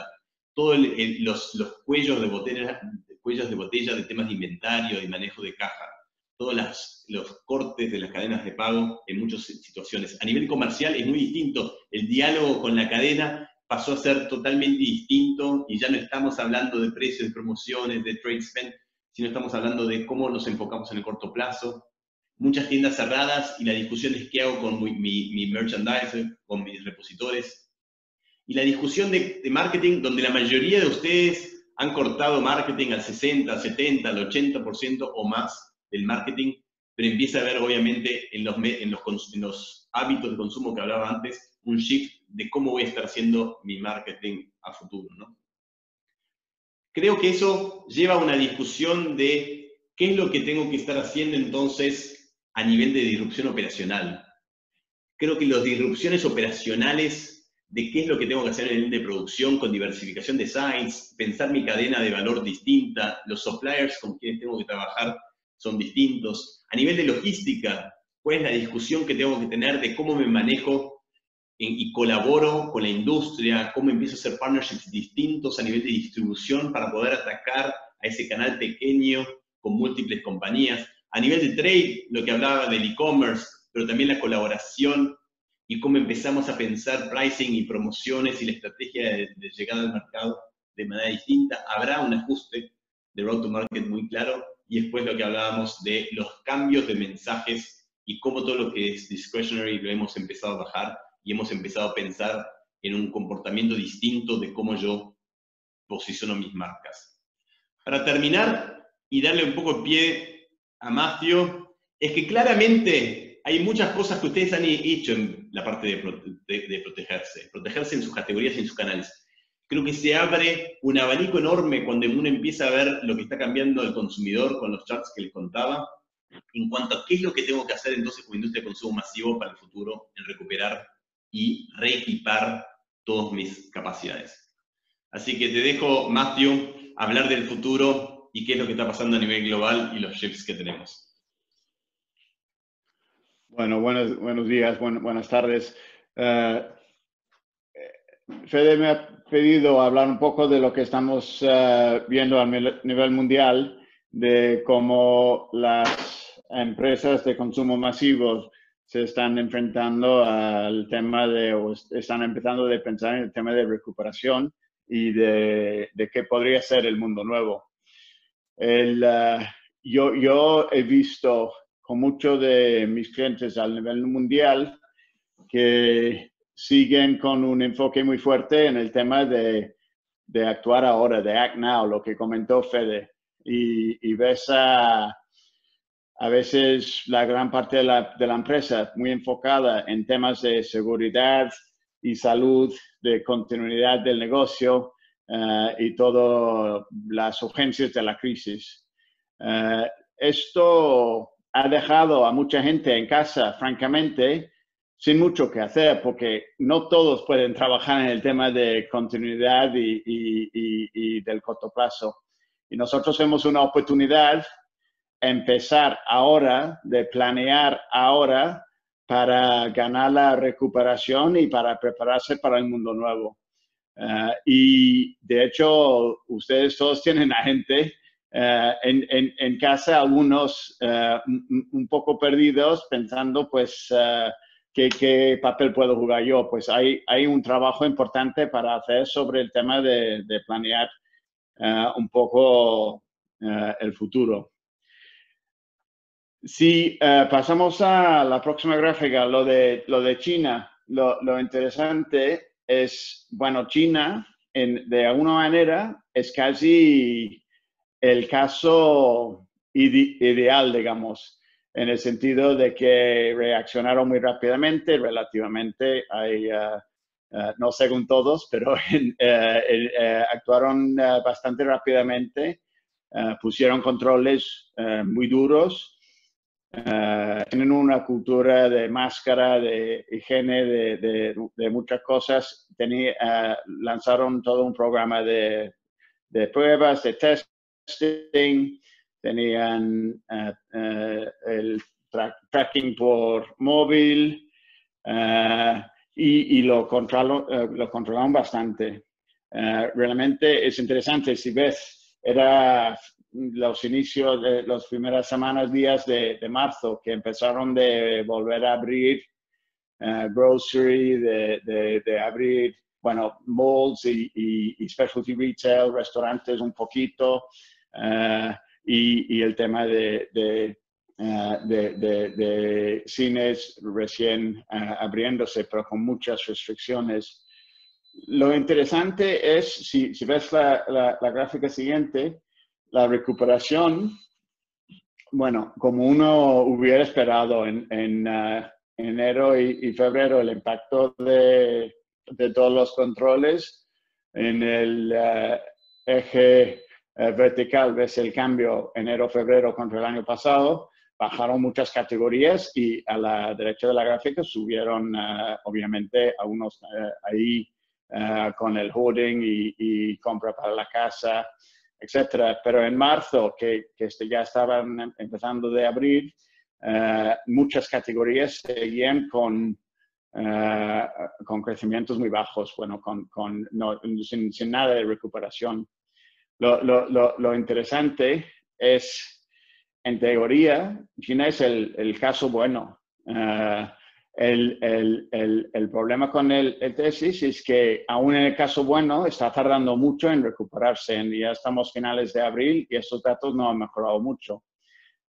todos los, los, cuellos, de botella, cuellos de botella de temas de inventario y manejo de caja, todos las, los cortes de las cadenas de pago en muchas situaciones. A nivel comercial es muy distinto. El diálogo con la cadena pasó a ser totalmente distinto y ya no estamos hablando de precios, de promociones, de trade spend, sino estamos hablando de cómo nos enfocamos en el corto plazo, muchas tiendas cerradas y la discusión es qué hago con mi, mi, merchandise, con mis repositores. Y la discusión de, marketing, donde la mayoría de ustedes han cortado marketing al 60, 70, al 80% o más del marketing, pero empieza a haber obviamente en los, en los, en los hábitos de consumo que hablaba antes, un shift de cómo voy a estar haciendo mi marketing a futuro. ¿no? Creo que eso lleva a una discusión de qué es lo que tengo que estar haciendo entonces a nivel de disrupción operacional. Creo que las disrupciones operacionales de qué es lo que tengo que hacer en el de producción con diversificación de sites, pensar mi cadena de valor distinta, los suppliers con quienes tengo que trabajar son distintos. A nivel de logística, cuál es la discusión que tengo que tener de cómo me manejo y colaboro con la industria, cómo empiezo a hacer partnerships distintos a nivel de distribución para poder atacar a ese canal pequeño con múltiples compañías. A nivel de trade, lo que hablaba del e-commerce, pero también la colaboración y cómo empezamos a pensar pricing y promociones y la estrategia de, llegada al mercado de manera distinta. Habrá un ajuste de road to market muy claro y después lo que hablábamos de los cambios de mensajes y cómo todo lo que es discretionary lo hemos empezado a bajar y hemos empezado a pensar en un comportamiento distinto de cómo yo posiciono mis marcas. Para terminar y darle un poco pie a Matthew, es que claramente hay muchas cosas que ustedes han hecho en la parte de, protegerse, protegerse en sus categorías y en sus canales. Creo que se abre un abanico enorme cuando uno empieza a ver lo que está cambiando el consumidor con los charts que les contaba, en cuanto a qué es lo que tengo que hacer entonces como industria de consumo masivo para el futuro en recuperar y reequipar todas mis capacidades. Así que te dejo, Matthew, hablar del futuro y qué es lo que está pasando a nivel global y los shifts que tenemos. Bueno, buenos, buenos días, buenas tardes. Uh, Fede me ha pedido hablar un poco de lo que estamos uh, viendo a nivel mundial, de cómo las empresas de consumo masivo se están enfrentando al tema de, o están empezando a pensar en el tema de recuperación y de, de qué podría ser el mundo nuevo. El, uh, yo, yo he visto con muchos de mis clientes a nivel mundial que siguen con un enfoque muy fuerte en el tema de, de actuar ahora, de act now, lo que comentó Fede. Y, y ves a, a veces la gran parte de la, de la, empresa muy enfocada en temas de seguridad y salud, de continuidad del negocio, eh, y todas las urgencias de la crisis. Eh, esto ha dejado a mucha gente en casa, francamente, sin mucho que hacer, porque no todos pueden trabajar en el tema de continuidad y, y, del corto plazo. Y nosotros tenemos una oportunidad empezar ahora, de planear ahora para ganar la recuperación y para prepararse para el mundo nuevo. Ah, y de hecho, ustedes todos tienen a gente en, casa algunos un, poco perdidos pensando pues ¿qué, papel puedo jugar yo. Pues hay, hay un trabajo importante para hacer sobre el tema de, planear un poco el futuro. Si pasamos a la próxima gráfica, lo de, lo de China, lo, interesante es, bueno, China de alguna manera es casi el caso ideal, digamos, en el sentido de que reaccionaron muy rápidamente, relativamente, uh, uh, no según todos, pero uh, actuaron bastante rápidamente, pusieron controles muy duros Uh, tienen una cultura de máscara, de higiene, de, de, muchas cosas. Uh, lanzaron todo un programa de, de pruebas, de testing, tenían uh, el tracking por móvil y, y, lo, controlaron, lo controlaron bastante. realmente es interesante, si ves, era los inicios de las primeras semanas, días de, marzo, que empezaron de volver a abrir uh, grocery, de, de, abrir, bueno, malls y, y, specialty retail, restaurantes un poquito, uh, y, y, el tema de, uh, de, cines recién abriéndose, pero con muchas restricciones. Lo interesante es, si, si ves la, la, la gráfica siguiente, la recuperación, bueno, como uno hubiera esperado en, uh, enero y, febrero, el impacto de, todos los controles en el uh, eje uh, vertical, ves el cambio enero-febrero contra el año pasado, bajaron muchas categorías y a la derecha de la gráfica subieron, obviamente, algunos ahí con el holding y, y compra para la casa, etcétera. Pero en marzo, que, que este, ya estaban em, empezando de abrir, uh, muchas categorías seguían con, uh, con crecimientos muy bajos, bueno, con, con no, sin, sin, nada de recuperación. Lo, lo, lo, interesante es, en teoría, China es el, el caso bueno. Uh, el, el, el, problema con el, tesis es que aún en el caso bueno está tardando mucho en recuperarse. ya estamos finales de abril y estos datos no han mejorado mucho.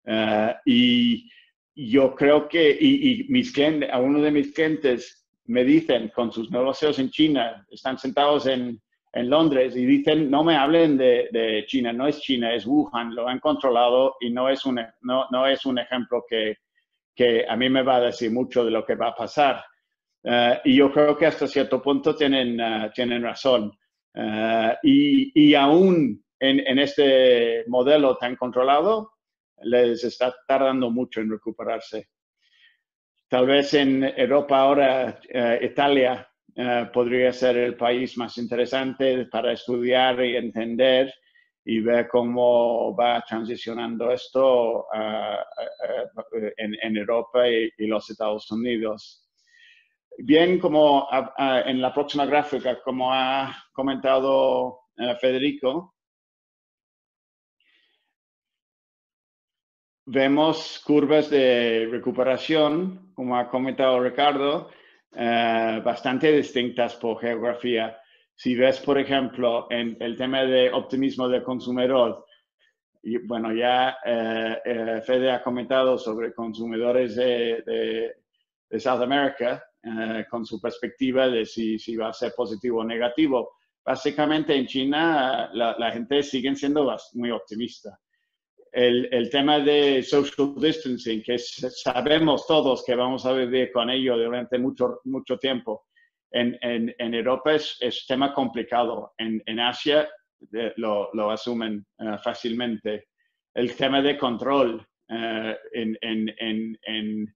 Uh, y yo creo que, y, mis clientes, algunos de mis clientes me dicen con sus negocios en China, están sentados en, en Londres y dicen, no me hablen de, de, China, no es China, es Wuhan, lo han controlado y no es un, no, no es un ejemplo que, que a mí me va a decir mucho de lo que va a pasar. Uh, y yo creo que hasta cierto punto tienen, uh, tienen razón. Uh, y, y, aún en, en, este modelo tan controlado, les está tardando mucho en recuperarse. Tal vez en Europa ahora, Italia podría ser el país más interesante para estudiar y entender y ver cómo va transicionando esto en, en, Europa y, los Estados Unidos. Bien, como en la próxima gráfica, como ha comentado eh, Federico, vemos curvas de recuperación, como ha comentado Ricardo, eh, bastante distintas por geografía. Si ves, por ejemplo, en el tema de optimismo del consumidor, y, bueno, ya eh, eh, Fede ha comentado sobre consumidores de, de, South America eh, con su perspectiva de si, si, va a ser positivo o negativo. Básicamente en China la, la gente sigue siendo muy optimista. El, el, tema de social distancing, que sabemos todos que vamos a vivir con ello durante mucho, mucho tiempo, en, en, en Europa es, es, tema complicado. En, en Asia eh, lo, lo, asumen uh, fácilmente. El tema de control uh, en,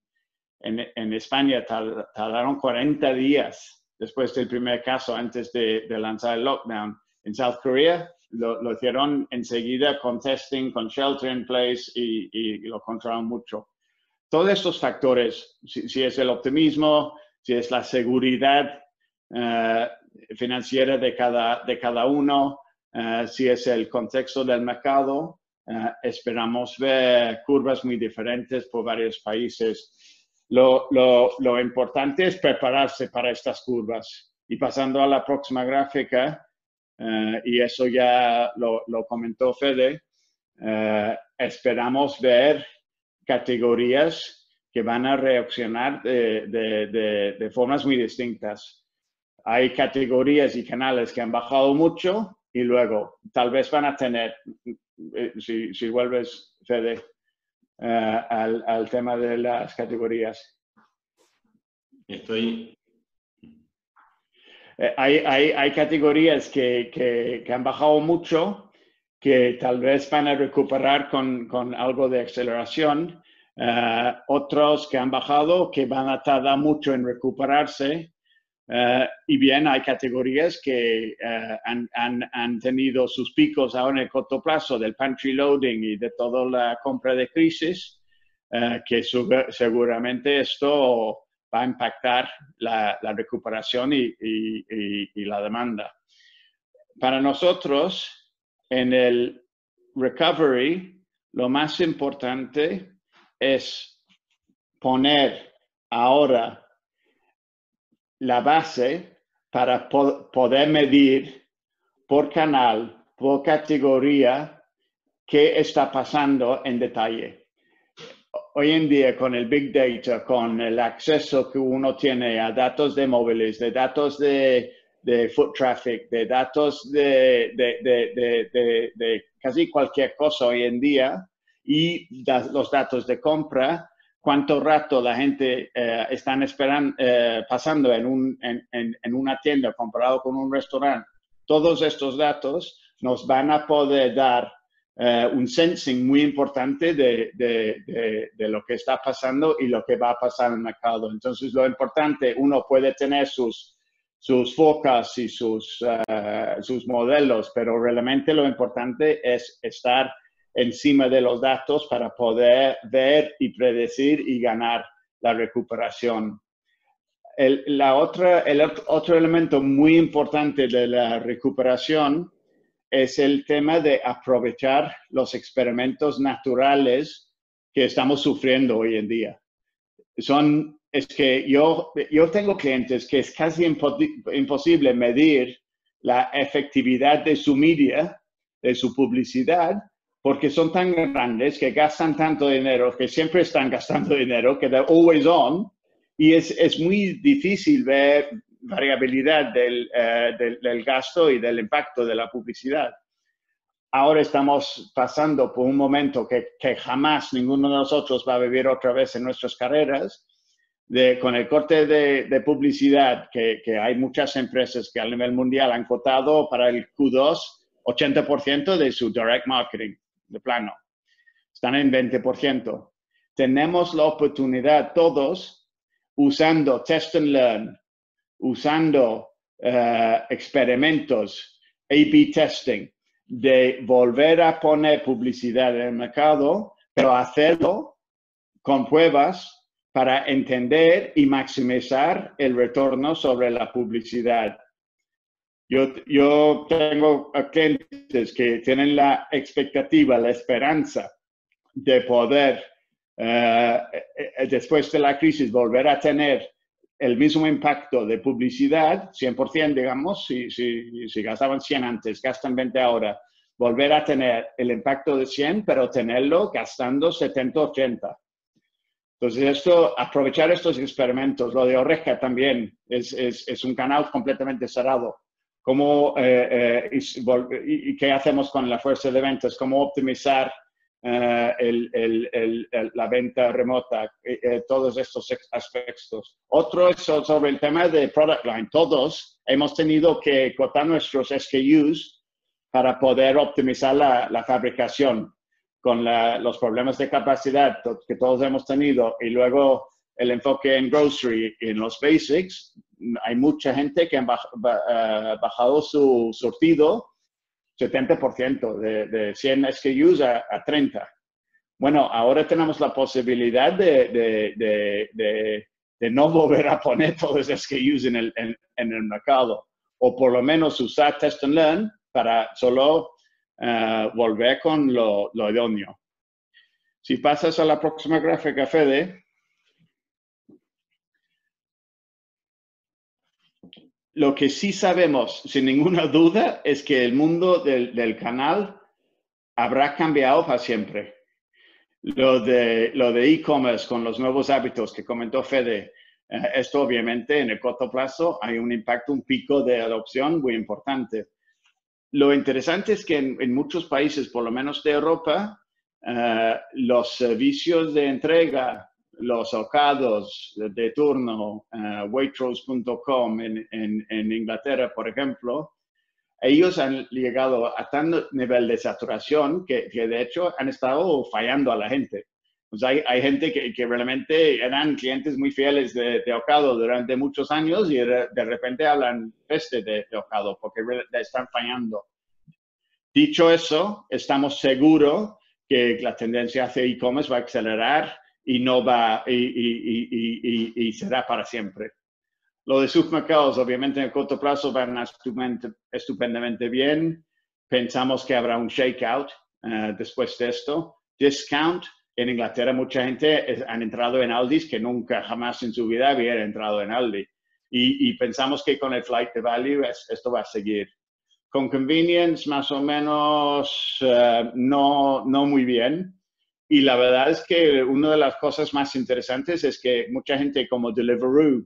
España tardaron 40 días después del primer caso antes de, de lanzar el lockdown. En South Korea lo, lo, hicieron enseguida con testing, con shelter in place y, y, lo controlaron mucho. Todos estos factores, si, si, es el optimismo, si es la seguridad eh, financiera de cada, de cada uno, eh, si es el contexto del mercado, eh, esperamos ver curvas muy diferentes por varios países. Lo, lo, lo, importante es prepararse para estas curvas. Y pasando a la próxima gráfica, y eso ya lo, comentó Fede, esperamos ver categorías que van a reaccionar de, de, de formas muy distintas. Hay categorías y canales que han bajado mucho y luego tal vez van a tener, eh, si, si vuelves, Fede, uh, al, al, tema de las categorías. Estoy. Eh, hay, hay, hay, categorías que, que, que, han bajado mucho, que tal vez van a recuperar con, con algo de aceleración. Uh, otros que han bajado, que van a tardar mucho en recuperarse. Uh, y bien, hay categorías que uh, han, han, han, tenido sus picos ahora en el corto plazo del pantry loading y de toda la compra de crisis, uh, que seguramente esto va a impactar la, la recuperación y, y, y, y, la demanda. Para nosotros, en el recovery, lo más importante es poner ahora la base para po poder medir por canal, por categoría, qué está pasando en detalle. Hoy en día, con el Big Data, con el acceso que uno tiene a datos de móviles, de datos de, de foot traffic, de datos de, de, de, casi cualquier cosa hoy en día, y los datos de compra, cuánto rato la gente eh, están esperando, eh, pasando en, un, en, en, en, una tienda comparado con un restaurante. Todos estos datos nos van a poder dar eh, un sensing muy importante de, de, de, de, lo que está pasando y lo que va a pasar en el mercado. Entonces, lo importante, uno puede tener sus, sus focas y sus, uh, sus modelos, pero realmente lo importante es estar encima de los datos para poder ver y predecir y ganar la recuperación. El, la otra, el otro elemento muy importante de la recuperación es el tema de aprovechar los experimentos naturales que estamos sufriendo hoy en día. Son, es que yo, yo tengo clientes que es casi impo imposible medir la efectividad de su media, de su publicidad, porque son tan grandes que gastan tanto dinero, que siempre están gastando dinero, que they're always on, y es, es muy difícil ver variabilidad del, uh, del, del, gasto y del impacto de la publicidad. Ahora estamos pasando por un momento que, que, jamás ninguno de nosotros va a vivir otra vez en nuestras carreras, de, con el corte de, de publicidad que, que, hay muchas empresas que a nivel mundial han cotado para el Q2 80% de su direct marketing de plano. Están en 20%. Tenemos la oportunidad todos usando test and learn, usando uh, experimentos, A-B testing, de volver a poner publicidad en el mercado, pero hacerlo con pruebas para entender y maximizar el retorno sobre la publicidad. Yo, tengo clientes que tienen la expectativa, la esperanza de poder, uh, después de la crisis, volver a tener el mismo impacto de publicidad, 100%, digamos, si, si, gastaban 100 antes, gastan 20 ahora, volver a tener el impacto de 100, pero tenerlo gastando 70, 80. Entonces, esto, aprovechar estos experimentos, lo de Oreja también es un canal completamente cerrado cómo, eh, eh, y, y, qué hacemos con la fuerza de ventas, cómo optimizar eh, el, el, el, la venta remota, todos estos aspectos. Otro es sobre el tema de product line. Todos hemos tenido que cortar nuestros SKUs para poder optimizar la, la fabricación con la, los problemas de capacidad que todos hemos tenido y luego el enfoque en grocery y en los basics, hay mucha gente que ha eh, bajado su sortido 70%, de, de 100 SKUs a, a, 30. Bueno, ahora tenemos la posibilidad de, de, de, no volver a poner todos los SKUs en el, en, en, el mercado, o por lo menos usar Test and Learn para solo eh, volver con lo, lo idóneo. Si pasas a la próxima gráfica, Fede, lo que sí sabemos, sin ninguna duda, es que el mundo del, canal habrá cambiado para siempre. Lo de lo de e-commerce con los nuevos hábitos que comentó Fede, eh, esto obviamente en el corto plazo hay un impacto, un pico de adopción muy importante. Lo interesante es que en, muchos países, por lo menos de Europa, eh, los servicios de entrega los ocados de turno, uh, Waitrose.com en, Inglaterra, por ejemplo, ellos han llegado a tal nivel de saturación que, que de hecho han estado fallando a la gente. Pues hay, hay, gente que, que, realmente eran clientes muy fieles de, de, Ocado durante muchos años y de, repente hablan peste de, de, Ocado porque están fallando. Dicho eso, estamos seguros que la tendencia hacia e-commerce va a acelerar y no va y, y, y, y, será para siempre. Lo de supermercados, obviamente en el corto plazo van estupendamente bien. Pensamos que habrá un shakeout uh, después de esto. Discount, en Inglaterra mucha gente es, han entrado en Aldi que nunca jamás en su vida había entrado en Aldi. Y, pensamos que con el flight de value esto va a seguir. Con convenience, más o menos, uh, no, no muy bien. Y la verdad es que una de las cosas más interesantes es que mucha gente como Deliveroo,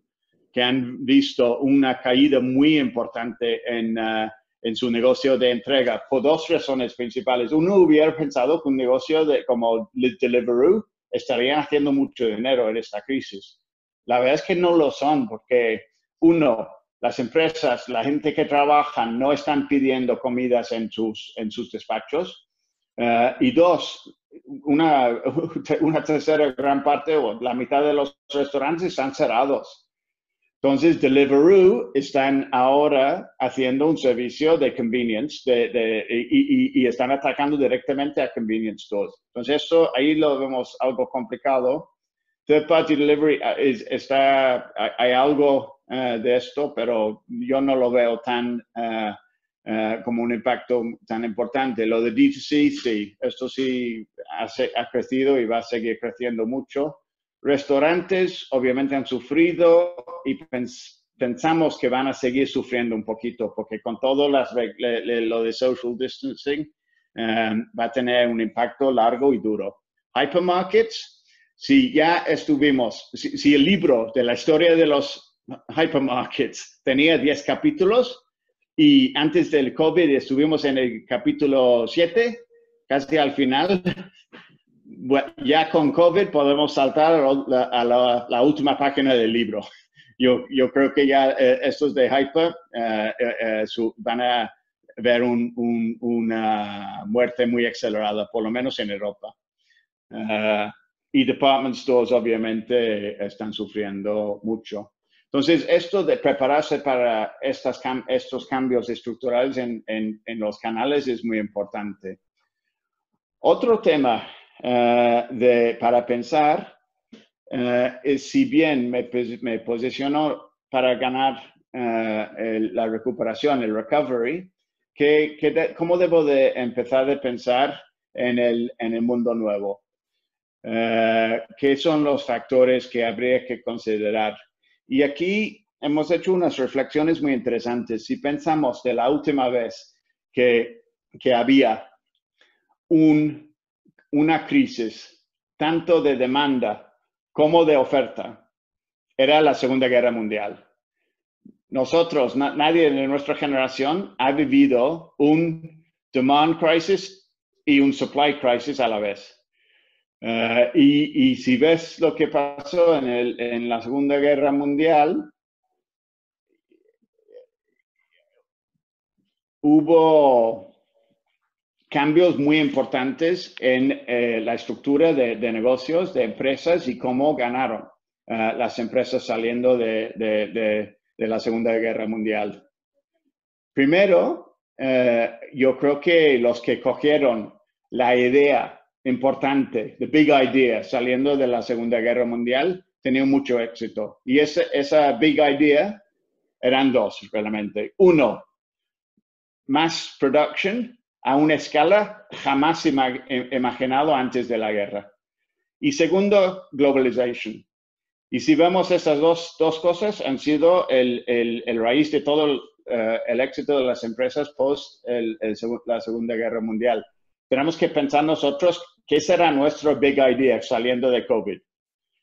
que han visto una caída muy importante en, uh, en su negocio de entrega, por dos razones principales. Uno hubiera pensado que un negocio de, como Deliveroo estarían haciendo mucho dinero en esta crisis. La verdad es que no lo son porque, uno, las empresas, la gente que trabaja no están pidiendo comidas en sus, en sus despachos. Uh, y dos, una, una tercera gran parte o la mitad de los restaurantes están cerrados. Entonces, Deliveroo están ahora haciendo un servicio de convenience de, de, y, y, están atacando directamente a convenience stores. Entonces, eso ahí lo vemos algo complicado. Third party delivery ah, es, está, hay algo uh, de esto, pero yo no lo veo tan uh, uh, como un impacto tan importante. Lo de D2C, sí, esto sí ha, crecido y va a seguir creciendo mucho. Restaurantes obviamente han sufrido y pensamos que van a seguir sufriendo un poquito porque con todo las, lo de social distancing um, va a tener un impacto largo y duro. Hypermarkets, si ya estuvimos, si, si el libro de la historia de los hypermarkets tenía 10 capítulos y antes del COVID estuvimos en el capítulo 7, casi al final, ya con COVID podemos saltar a la, última página del libro. Yo, yo creo que ya eh, estos de Hyper eh, eh, van a ver una muerte muy acelerada, por lo menos en Europa. y department stores obviamente están sufriendo mucho. Entonces, esto de prepararse para estas, estos cambios estructurales en, en, en los canales es muy importante. Otro tema uh, de, para pensar uh, es si bien me, me posiciono para ganar uh, el, la recuperación, el recovery, que, que de, ¿cómo debo de empezar a pensar en el, en el mundo nuevo? ¿Qué son los factores que habría que considerar? Y aquí hemos hecho unas reflexiones muy interesantes. Si pensamos de la última vez que, que había un, una crisis, tanto de demanda como de oferta, era la Segunda Guerra Mundial. Nosotros, nadie de nuestra generación ha vivido un demand crisis y un supply crisis a la vez. Uh, y, y, si ves lo que pasó en, el, en la Segunda Guerra Mundial, hubo cambios muy importantes en eh, la estructura de, de, negocios, de empresas y cómo ganaron uh, las empresas saliendo de, de, de, la Segunda Guerra Mundial. Primero, uh, yo creo que los que cogieron la idea importante, the big idea, saliendo de la Segunda Guerra Mundial, tenían mucho éxito. Y ese, esa big idea eran dos, realmente. Uno, mass production a una escala jamás imaginado antes de la guerra. Y segundo, globalization. Y si vemos esas dos, dos cosas, han sido el, el, el raíz de todo el, eh, el, éxito de las empresas post la Segunda Guerra Mundial. Tenemos que pensar nosotros qué será nuestro big idea saliendo de COVID.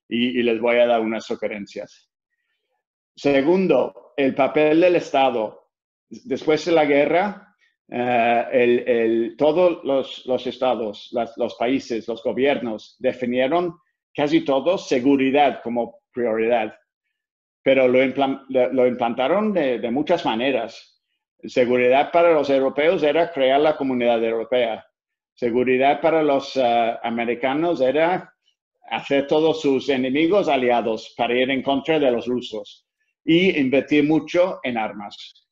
Y, y les voy a dar unas sugerencias. Segundo, el papel del Estado. Después de la guerra, eh, el, el, todos los, los estados, las, los países, los gobiernos definieron casi todos seguridad como prioridad, pero lo, implant, lo implantaron de, de, muchas maneras. Seguridad para los europeos era crear la comunidad europea. Seguridad para los uh, americanos era hacer todos sus enemigos aliados para ir en contra de los rusos y invertir mucho en armas.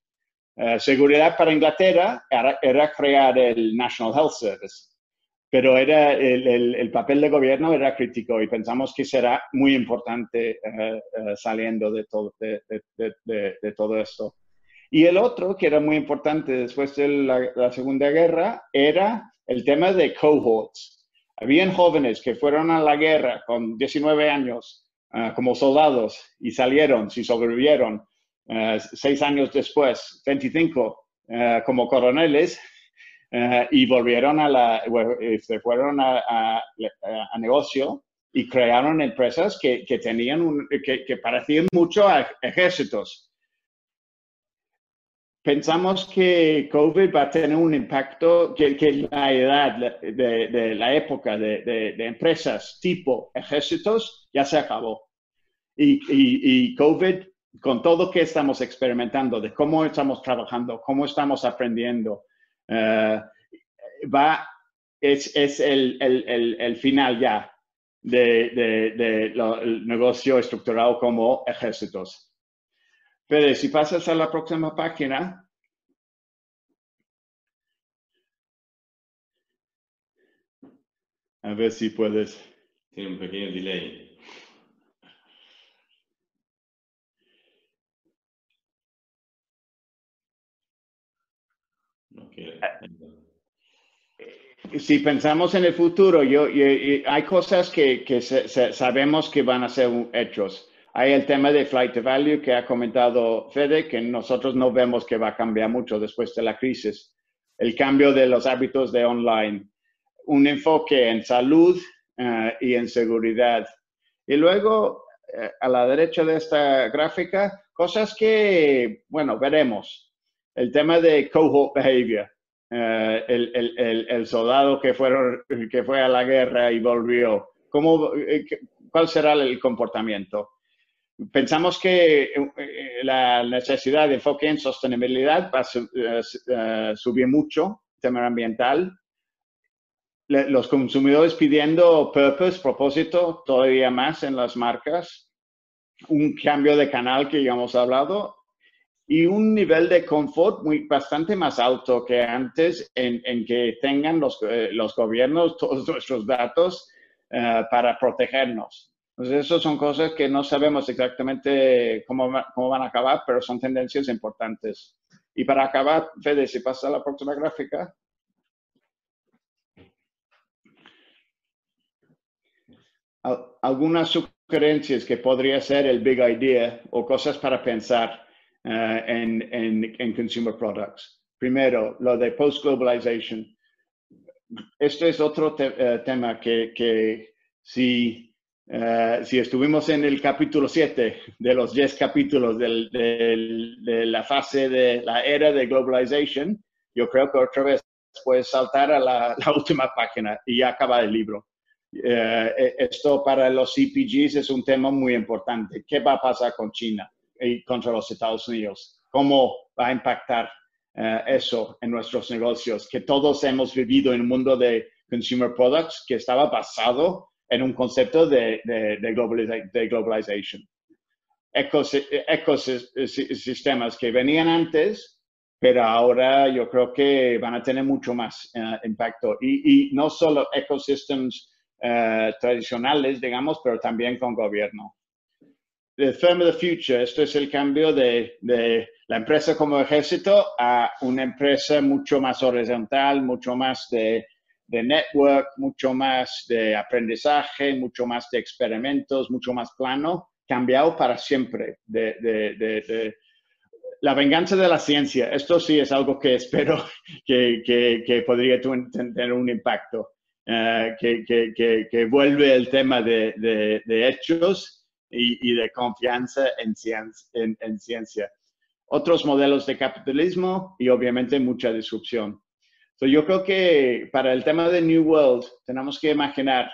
Uh, seguridad para Inglaterra era, crear el National Health Service, pero era el, el, el, papel de gobierno era crítico y pensamos que será muy importante uh, saliendo de todo, de, de, todo esto. Y el otro, que era muy importante después de la Segunda Guerra, era el tema de cohorts. Habían jóvenes que fueron a la guerra con 19 años como soldados y salieron, si sobrevivieron, uh, seis años después, 25, uh, como coroneles, uh, y volvieron a la, se fueron a, a, a, negocio y crearon empresas que, que tenían un, que, que, parecían mucho a ejércitos. Pensamos que COVID va a tener un impacto, que, que la edad de, de, la época de, de, de, empresas tipo ejércitos ya se acabó. Y, y, y COVID con todo que estamos experimentando, de cómo estamos trabajando, cómo estamos aprendiendo, uh, va, es, es el, el, el, el, final ya del de, de, de negocio estructurado como ejércitos. Pero si pasas a la próxima página, a ver si puedes. Tiene un pequeño delay. Si pensamos en el futuro, yo, yo, yo hay cosas que, que se, se, sabemos que van a ser hechos. Hay el tema de flight to value que ha comentado Fede, que nosotros no vemos que va a cambiar mucho después de la crisis. El cambio de los hábitos de online. Un enfoque en salud uh, y en seguridad. Y luego, uh, a la derecha de esta gráfica, cosas que, bueno, veremos el tema de cohort behavior, uh, el, el, el, el, soldado que, fueron, que fue a la guerra y volvió, ¿cómo, eh, ¿cuál será el comportamiento? Pensamos que eh, la necesidad de enfoque en sostenibilidad va a uh, subir mucho, tema ambiental. Los consumidores pidiendo purpose, propósito, todavía más en las marcas. Un cambio de canal que ya hemos hablado y un nivel de confort muy, bastante más alto que antes en, en que tengan los, eh, los, gobiernos todos nuestros datos uh, para protegernos. Entonces, eso son cosas que no sabemos exactamente cómo, cómo, van a acabar, pero son tendencias importantes. Y para acabar, Fede, si pasa a la próxima gráfica. Algunas sugerencias que podría ser el big idea o cosas para pensar uh, en, en, en, consumer products. Primero, lo de post-globalization. Esto es otro te uh, tema que, que si, uh, si, estuvimos en el capítulo 7 de los 10 capítulos del, del, de la fase de la era de globalization, yo creo que otra vez puedes saltar a la, la última página y ya acaba el libro. Uh, esto para los CPGs es un tema muy importante. ¿Qué va a pasar con China? y contra los Estados Unidos. ¿Cómo va a impactar uh, eso en nuestros negocios? Que todos hemos vivido en un mundo de consumer products que estaba basado en un concepto de, de, de, globaliza de globalization. ecosistemas que venían antes, pero ahora yo creo que van a tener mucho más uh, impacto. Y, y, no solo ecosistemas uh, tradicionales, digamos, pero también con gobierno the firm of the future, esto es el cambio de, de la empresa como ejército a una empresa mucho más horizontal, mucho más de, network, mucho más de aprendizaje, mucho más de experimentos, mucho más plano, cambiado para siempre. De, la venganza de la ciencia, esto sí es algo que espero que, podría tener un impacto, eh, que, vuelve el tema de, hechos y, de confianza en, en ciencia otros modelos de capitalismo y obviamente mucha disrupción. Yo creo que para el tema de New World tenemos que imaginar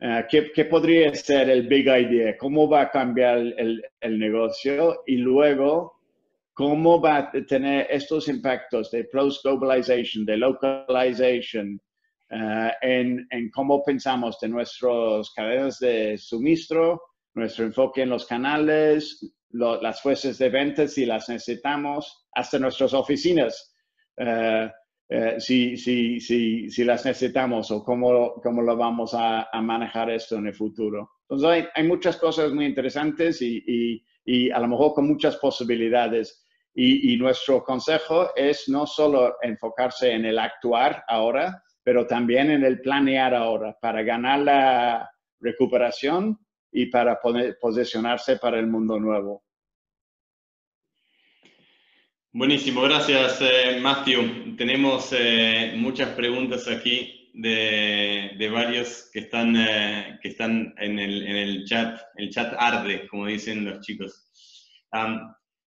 uh, qué, podría ser el big idea, cómo va a cambiar el, el, negocio y luego cómo va a tener estos impactos de post-globalization, de localization, uh, en, en, cómo pensamos de nuestras cadenas de suministro, nuestro enfoque en los canales, las fuerzas de ventas si las necesitamos, hasta nuestras oficinas, eh, eh, si, si, si, si, las necesitamos o cómo, cómo lo vamos a, manejar esto en el futuro. Entonces hay, hay muchas cosas muy interesantes y, y, y, a lo mejor con muchas posibilidades. Y, y nuestro consejo es no solo enfocarse en el actuar ahora, pero también en el planear ahora para ganar la recuperación y para poder posicionarse para el mundo nuevo. Buenísimo, gracias eh, Matthew. Tenemos eh, muchas preguntas aquí de, varios que están, eh, que están en, el, chat. El chat arde, como dicen los chicos.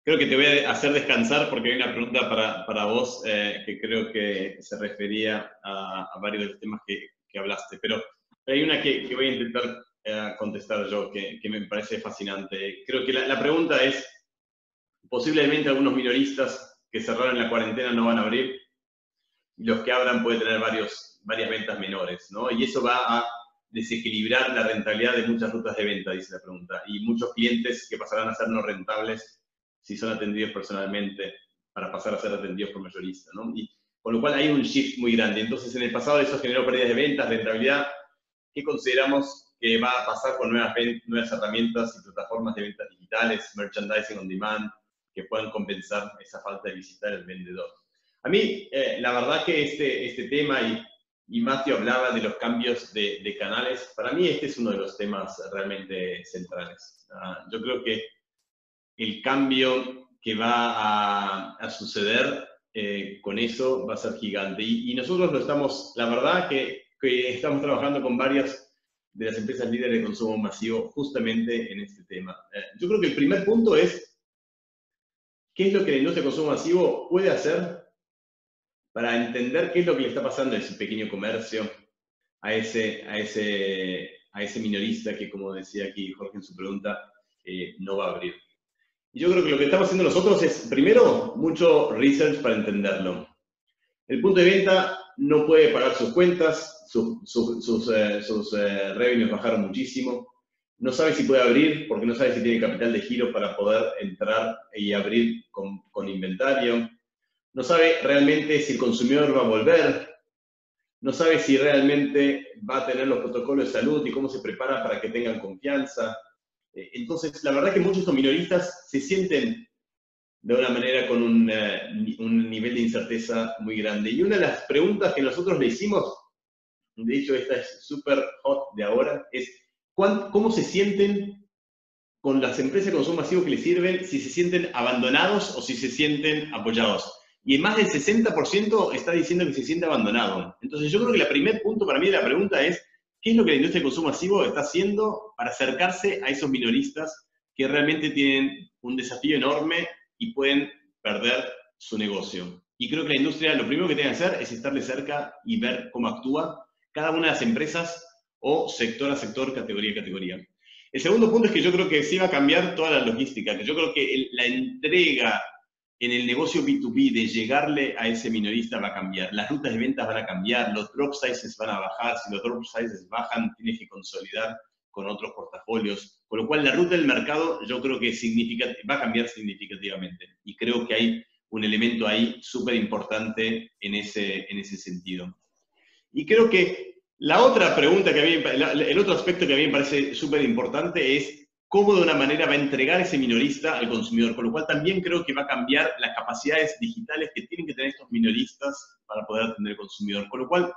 creo que te voy a hacer descansar porque hay una pregunta para, vos que creo que se refería a, varios de los temas que, hablaste. Pero hay una que, que voy a intentar a contestar yo, que, me parece fascinante. Creo que la, pregunta es, posiblemente algunos minoristas que cerraron la cuarentena no van a abrir, y los que abran pueden tener varios, varias ventas menores, ¿no? Y eso va a desequilibrar la rentabilidad de muchas rutas de venta, dice la pregunta, y muchos clientes que pasarán a ser no rentables si son atendidos personalmente para pasar a ser atendidos por mayorista, ¿no? Y, con lo cual hay un shift muy grande. Entonces, en el pasado eso generó pérdidas de ventas, rentabilidad. ¿Qué consideramos que va a pasar con nuevas, nuevas herramientas y plataformas de ventas digitales, merchandising on demand, que puedan compensar esa falta de visitar el vendedor. A mí, eh, la verdad que este, este tema, y, y hablaba de los cambios de, de, canales, para mí este es uno de los temas realmente centrales. Ah, yo creo que el cambio que va a, a suceder eh, con eso va a ser gigante. Y, y, nosotros lo estamos, la verdad que, que estamos trabajando con varias de las empresas líderes de consumo masivo justamente en este tema. Eh, yo creo que el primer punto es, ¿qué es lo que la industria de consumo masivo puede hacer para entender qué es lo que le está pasando a ese pequeño comercio, a ese, a ese, a ese minorista que, como decía aquí Jorge en su pregunta, eh, no va a abrir? Y yo creo que lo que estamos haciendo nosotros es, primero, mucho research para entenderlo. El punto de venta no puede pagar sus cuentas, sus, eh, eh, revenues bajaron muchísimo, no sabe si puede abrir porque no sabe si tiene capital de giro para poder entrar y abrir con, inventario, no sabe realmente si el consumidor va a volver, no sabe si realmente va a tener los protocolos de salud y cómo se prepara para que tengan confianza. Eh, entonces, la verdad que muchos minoristas se sienten de una manera con un, un, nivel de incerteza muy grande. Y una de las preguntas que nosotros le hicimos de hecho esta es súper hot de ahora, es cómo se sienten con las empresas de consumo masivo que les sirven, si se sienten abandonados o si se sienten apoyados. Y más del 60% está diciendo que se siente abandonado. Entonces yo creo que el primer punto para mí de la pregunta es, ¿qué es lo que la industria de consumo masivo está haciendo para acercarse a esos minoristas que realmente tienen un desafío enorme y pueden perder su negocio? Y creo que la industria lo primero que tiene que hacer es estarle cerca y ver cómo actúa cada una de las empresas o sector a sector, categoría a categoría. El segundo punto es que yo creo que sí va a cambiar toda la logística, que yo creo que la entrega en el negocio B2B de llegarle a ese minorista va a cambiar, las rutas de ventas van a cambiar, los drop sizes van a bajar, si los drop sizes bajan tienes que consolidar con otros portafolios, con lo cual la ruta del mercado yo creo que va a cambiar significativamente y creo que hay un elemento ahí súper importante en ese, en ese sentido. Y creo que la otra pregunta que a mí, el otro aspecto que a mí me parece súper importante es cómo de una manera va a entregar ese minorista al consumidor, con lo cual también creo que va a cambiar las capacidades digitales que tienen que tener estos minoristas para poder atender al consumidor, con lo cual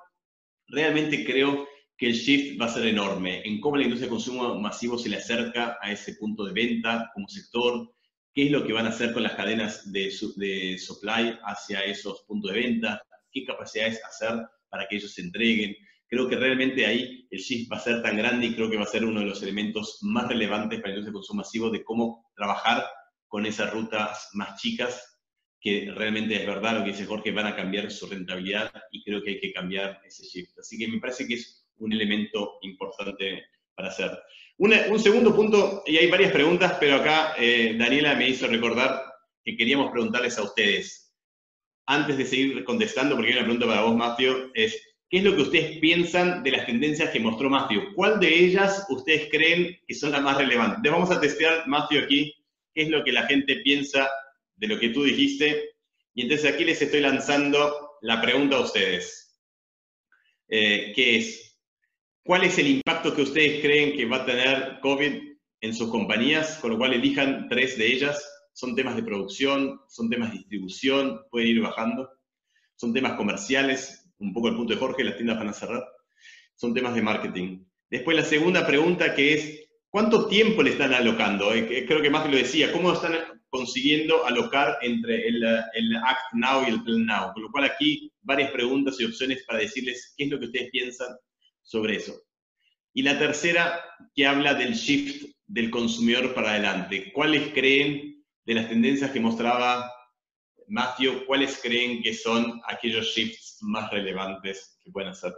realmente creo que el shift va a ser enorme en cómo la industria de consumo masivo se le acerca a ese punto de venta como sector, qué es lo que van a hacer con las cadenas de, de supply hacia esos puntos de venta, qué capacidades hacer para que ellos se entreguen, creo que realmente ahí el shift va a ser tan grande y creo que va a ser uno de los elementos más relevantes para el industria de consumo masivo de cómo trabajar con esas rutas más chicas, que realmente es verdad lo que dice Jorge, van a cambiar su rentabilidad y creo que hay que cambiar ese shift. Así que me parece que es un elemento importante para hacer. un segundo punto, y hay varias preguntas, pero acá eh, Daniela me hizo recordar que queríamos preguntarles a ustedes, antes de seguir contestando, porque hay una pregunta para vos, Matthew, es ¿Qué es lo que ustedes piensan de las tendencias que mostró Matthew? ¿Cuál de ellas ustedes creen que son las más relevantes? vamos a testear, Matthew, aquí, qué es lo que la gente piensa de lo que tú dijiste. Y entonces aquí les estoy lanzando la pregunta a ustedes, eh, es, ¿cuál es el impacto que ustedes creen que va a tener COVID en sus compañías? Con lo cual elijan tres de ellas. Son temas de producción, son temas de distribución, pueden ir bajando. Son temas comerciales, un poco el punto de Jorge, las tiendas van a cerrar, son temas de marketing. Después la segunda pregunta que es, ¿cuánto tiempo le están alocando? Eh, creo que más que lo decía, ¿cómo están consiguiendo alocar entre el, el, Act Now y el Plan Now? Con lo cual aquí varias preguntas y opciones para decirles qué es lo que ustedes piensan sobre eso. Y la tercera, que habla del shift del consumidor para adelante. ¿Cuáles creen de las tendencias que mostraba Matthew, ¿cuáles creen que son aquellos shifts más relevantes que pueden hacer?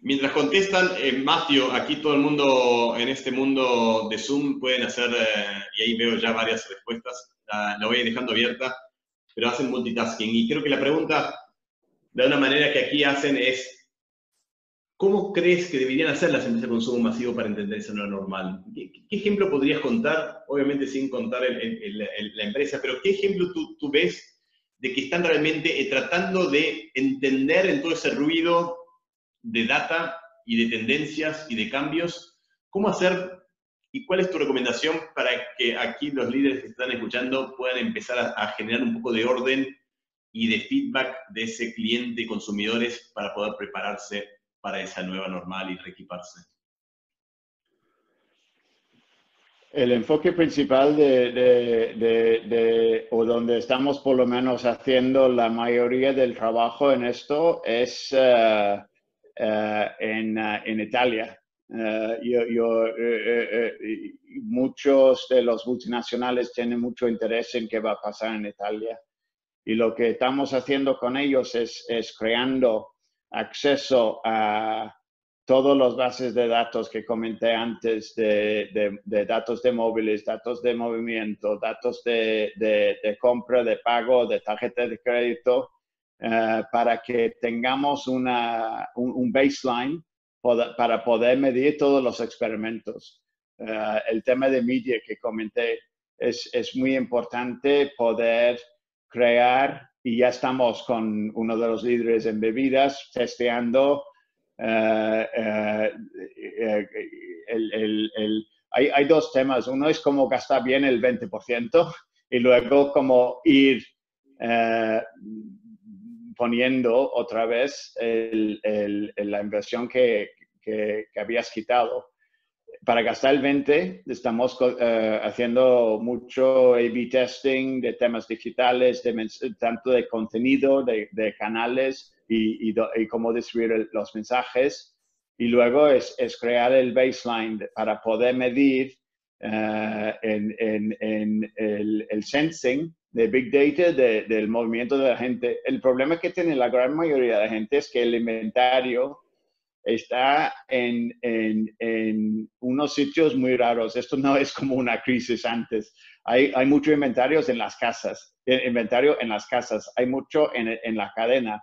Mientras contestan, eh, Matthew, aquí todo el mundo en este mundo de Zoom pueden hacer, eh, y ahí veo ya varias respuestas, la, voy dejando abierta, pero hacen multitasking. Y creo que la pregunta, de una manera que aquí hacen es, ¿Cómo crees que deberían hacer las empresas de consumo masivo para entender esa nueva normal? ¿Qué, ejemplo podrías contar? Obviamente sin contar la empresa, pero ¿qué ejemplo tú, tú, ves de que están realmente eh, tratando de entender en todo ese ruido de data y de tendencias y de cambios, cómo hacer y cuál es tu recomendación para que aquí los líderes que están escuchando puedan empezar a, a generar un poco de orden y de feedback de ese cliente consumidores para poder prepararse para esa nueva normal y reequiparse? El enfoque principal de, de, de, o donde estamos por lo menos haciendo la mayoría del trabajo en esto es uh, uh, en, uh, en, Italia. Yo, yo, muchos de los multinacionales tienen mucho interés en qué va a pasar en Italia. Y lo que estamos haciendo con ellos es, es creando acceso a todos los bases de datos que comenté antes de, datos de móviles, datos de movimiento, datos de, compra, de pago, de tarjeta de crédito, eh, para que tengamos una, un, baseline para poder medir todos los experimentos. Eh, el tema de media que comenté es, es muy importante poder crear y ya estamos con uno de los líderes en bebidas testeando eh, eh, eh, el, hay, hay, dos temas. Uno es cómo gastar bien el 20% y luego cómo ir poniendo otra vez la inversión que habías quitado para gastar el 20 estamos uh, haciendo mucho A-B testing de temas digitales, de tanto de contenido, de, de canales y, y, y, cómo distribuir los mensajes. Y luego es, es, crear el baseline para poder medir uh, en, en, en el, el, sensing de Big Data de, del movimiento de la gente. El problema que tiene la gran mayoría de la gente es que el inventario está en, en, unos sitios muy raros. Esto no es como una crisis antes. Hay, hay mucho inventario en las casas, eh, inventario en las casas, hay mucho en, en la cadena.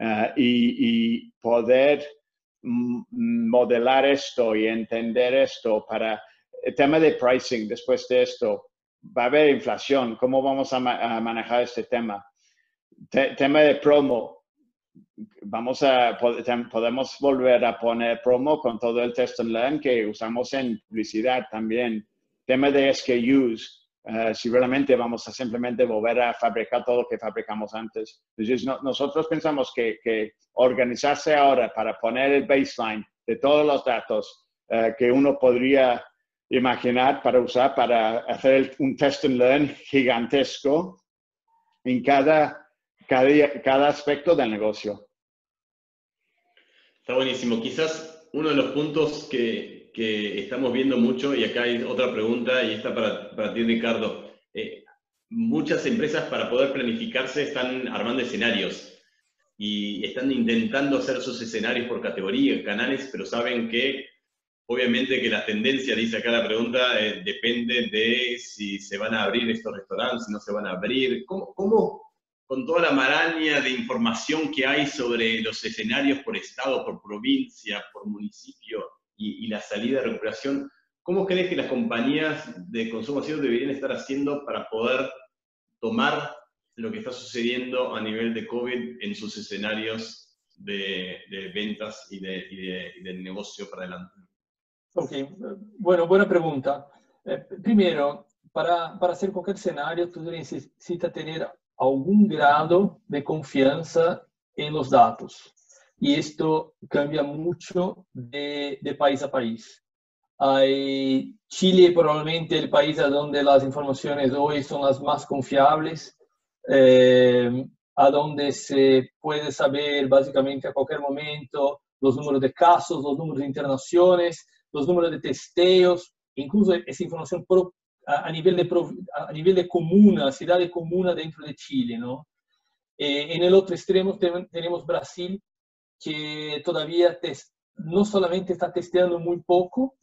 Uh, y, y, poder modelar esto y entender esto para el tema de pricing después de esto. Va a haber inflación, ¿cómo vamos a, manejar este tema? tema de promo, vamos a, podemos volver a poner promo con todo el test and learn que usamos en publicidad también. tema de SKUs, uh, si realmente vamos a simplemente volver a fabricar todo lo que fabricamos antes. Entonces, no, nosotros pensamos que, que, organizarse ahora para poner el baseline de todos los datos uh, que uno podría imaginar para usar para hacer un test and learn gigantesco en cada, cada, cada aspecto del negocio. Está buenísimo. Quizás uno de los puntos que, que, estamos viendo mucho, y acá hay otra pregunta, y esta para, para ti, Ricardo. Eh, muchas empresas para poder planificarse están armando escenarios y están intentando hacer sus escenarios por categoría, canales, pero saben que Obviamente que la tendencia, dice acá la pregunta, eh, depende de si se van a abrir estos restaurantes, si no se van a abrir. ¿Cómo, ¿Cómo, con toda la maraña de información que hay sobre los escenarios por estado, por provincia, por municipio y, la salida de recuperación, cómo crees que las compañías de consumo masivo deberían estar haciendo para poder tomar lo que está sucediendo a nivel de COVID en sus escenarios de, ventas y de, negocio para adelante? Ok, bueno, buena pregunta. Eh, primero, para, para hacer cualquier escenario, tú necesitas tener algún grado de confianza en los datos. Y esto cambia mucho de, de país a país. Hay Chile probablemente el país donde las informaciones hoy son las más confiables, eh, a donde se puede saber básicamente a cualquier momento los números de casos, los números de internaciones, los números de testeos, incluso esa información a, nivel de, a nivel de comuna, ciudad de comuna dentro de Chile. ¿no? Eh, en el otro extremo tenemos Brasil, que todavía no solamente está testeando muy poco,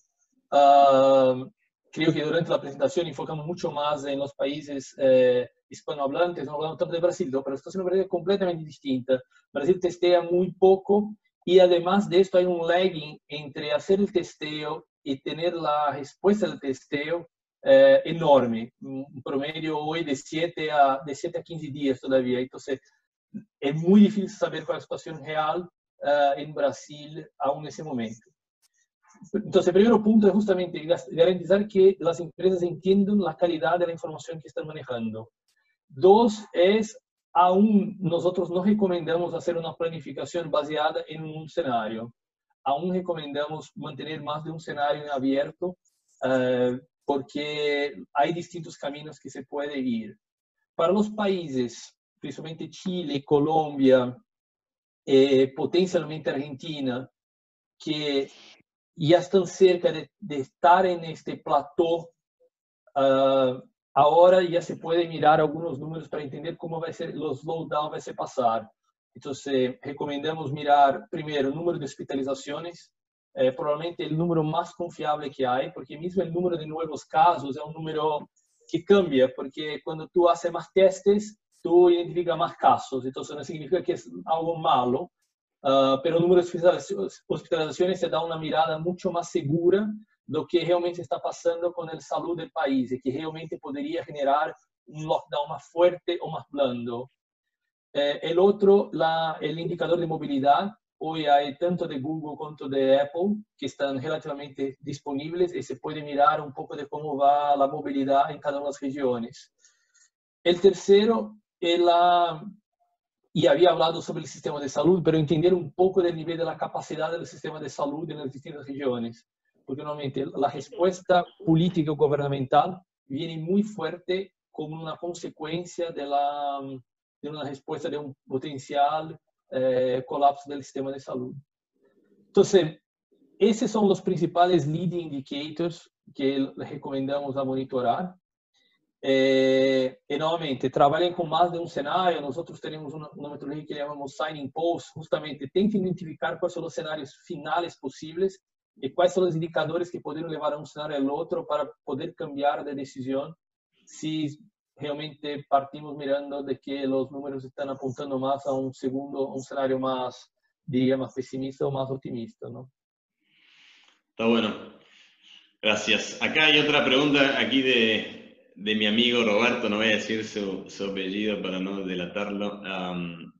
uh, creo que durante la presentación enfocamos mucho más en los países eh, hispanohablantes, no hablamos tanto de Brasil, ¿no? pero situación es completamente distinta. Brasil testea muy poco y además de esto hay un lagging entre hacer el testeo y tener la respuesta del testeo eh, enorme, un promedio hoy de 7 a, de 7 a 15 días todavía. Entonces, es muy difícil saber cuál es la situación real uh, en Brasil aún en ese momento. Entonces, el primer punto es justamente garantizar que las empresas entiendan la calidad de la información que están manejando. Dos es aún nosotros no recomendamos hacer una planificación baseada en un escenario. Aún recomendamos mantener más de un escenario abierto uh, porque hay distintos caminos que se puede ir. Para los países, principalmente Chile, Colombia, eh, potencialmente Argentina, que ya están cerca de, de estar en este plató uh, ahora ya se puede mirar algunos números para entender cómo va a ser los slowdown va a ser pasar. Entonces, recomendamos mirar primero el número de hospitalizaciones, eh, probablemente el número más confiable que hay, porque mismo el número de nuevos casos es un número que cambia, porque cuando tú haces más testes, tú identificas más casos, entonces no significa que es algo malo, uh, pero el número de hospitalizaciones te da una mirada mucho más segura do que realmente está passando com a saúde do país e que realmente poderia generar um lockdown mais forte ou mais blando. Eh, el otro, la, el indicador de movilidad. Hoy hay tanto de Google como de Apple que están relativamente disponibles y se puede mirar un poco de cómo va la movilidad en cada una de las regiones. El tercero, la, y había hablado sobre el sistema de salud, pero entender un poco del nivel de la capacidad del sistema de salud en las distintas regiones porque normalmente la respuesta política o gubernamental viene muy fuerte como una consecuencia de, la, de una respuesta de un potencial eh, colapso del sistema de salud. Entonces, esos son los principales leading indicators que recomendamos a monitorar. Eh, y nuevamente, trabajen con más de un escenario. Nosotros tenemos una, una metodología que llamamos Signing Post. Justamente, tenten identificar cuáles son los escenarios finales posibles e quais são os indicadores que poderiam levar a um cenário ao outro para poder cambiar de decisão se realmente partimos mirando de que os números estão apontando mais a um segundo, um cenário mais, digamos, pesimista ou mais otimista, ¿no? Está bueno. Gracias. Acá hay otra pregunta aquí de, de mi amigo Roberto, no voy a decir su, su apellido para no delatarlo. Um,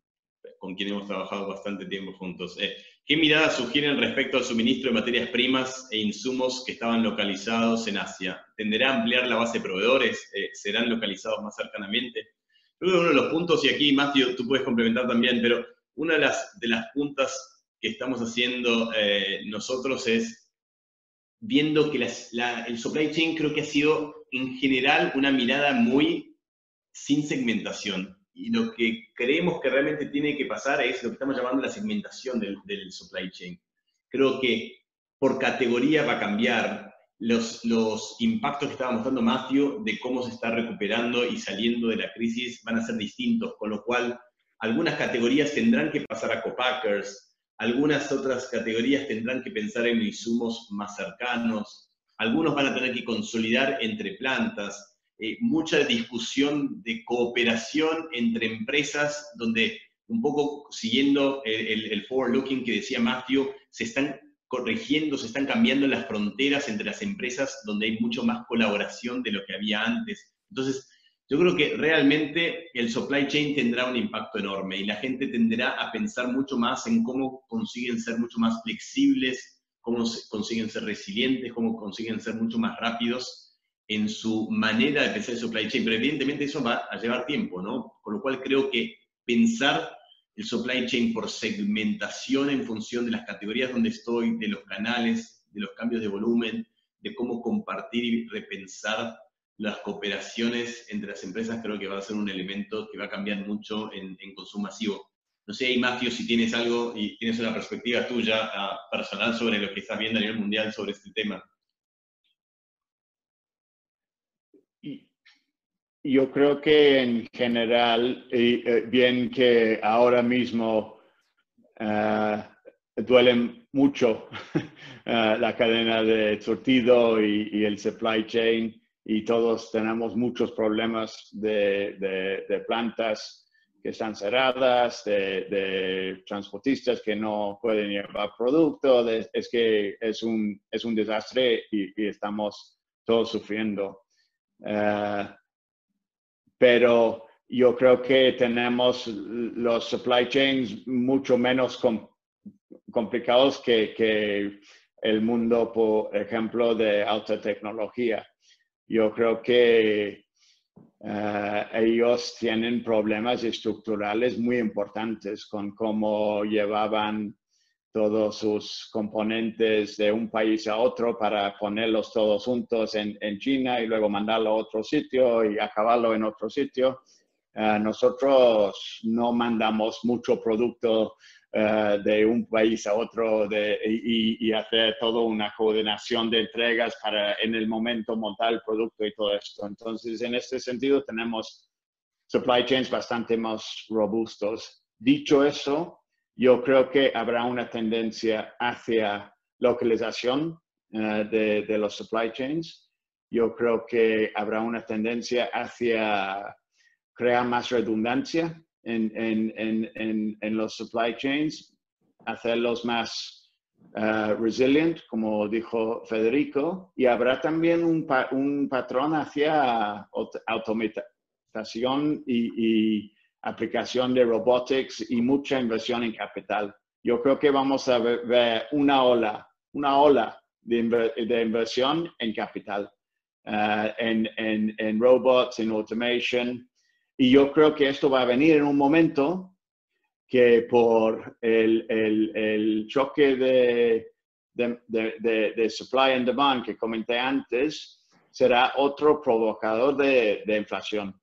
con quien hemos trabajado bastante tiempo juntos. Eh, ¿Qué mirada sugieren respecto al suministro de materias primas e insumos que estaban localizados en Asia? ¿Tenderá a ampliar la base de proveedores? Eh, ¿Serán localizados más cercanamente? Creo que uno de los puntos, y aquí Matthew tú puedes complementar también, pero una de las, de las puntas que estamos haciendo eh, nosotros es viendo que el supply chain creo que ha sido en general una mirada muy sin segmentación. Y lo que creemos que realmente tiene que pasar es lo que estamos llamando la segmentación del, del supply chain. Creo que por categoría va a cambiar los, los impactos que estaba mostrando Matthew de cómo se está recuperando y saliendo de la crisis van a ser distintos, con lo cual algunas categorías tendrán que pasar a copackers, algunas otras categorías tendrán que pensar en insumos más cercanos, algunos van a tener que consolidar entre plantas, eh, mucha discusión de cooperación entre empresas, donde un poco siguiendo el, el forward looking que decía Matthew, se están corrigiendo, se están cambiando las fronteras entre las empresas donde hay mucho más colaboración de lo que había antes. Entonces, yo creo que realmente el supply chain tendrá un impacto enorme y la gente tenderá a pensar mucho más en cómo consiguen ser mucho más flexibles, cómo consiguen ser resilientes, cómo consiguen ser mucho más rápidos en su manera de pensar el supply chain. Pero evidentemente eso va a llevar tiempo, ¿no? Con lo cual creo que pensar el supply chain por segmentación en función de las categorías donde estoy, de los canales, de los cambios de volumen, de cómo compartir y repensar las cooperaciones entre las empresas, creo que va a ser un elemento que va a cambiar mucho en, consumo masivo. No sé, Ignacio, si tienes algo y tienes una perspectiva tuya ah, personal sobre lo que estás viendo a nivel mundial sobre este tema. Yo creo que en general, eh, bien que ahora mismo uh, duele mucho la cadena de surtido y, el supply chain y todos tenemos muchos problemas de, plantas que están cerradas, de, transportistas que no pueden llevar producto, es que es un, es un desastre y, estamos todos sufriendo. Pero yo creo que tenemos los supply chains mucho menos complicados que, el mundo, por ejemplo, de alta tecnología. Yo creo que eh, ellos tienen problemas estructurales muy importantes con cómo llevaban todos sus componentes de un país a otro para ponerlos todos juntos en, China y luego mandarlo a otro sitio y acabarlo en otro sitio. Eh, nosotros no mandamos mucho producto eh, de un país a otro y, y, hacer toda una coordinación de entregas para en el momento montar el producto y todo esto. Entonces, en este sentido, tenemos supply chains bastante más robustos. Dicho eso, yo creo que habrá una tendencia hacia localización eh, de, los supply chains. Yo creo que habrá una tendencia hacia crear más redundancia en, los supply chains, hacerlos más uh, resilient, como dijo Federico, y habrá también un, un patrón hacia automatización y aplicación de robotics y mucha inversión en capital. Yo creo que vamos a ver una ola, una ola de, de inversión en capital, uh, en, en, en, robots, en automation. Y yo creo que esto va a venir en un momento que por el, el, el choque de, de, de, supply and demand que comenté antes, será otro provocador de, inflación.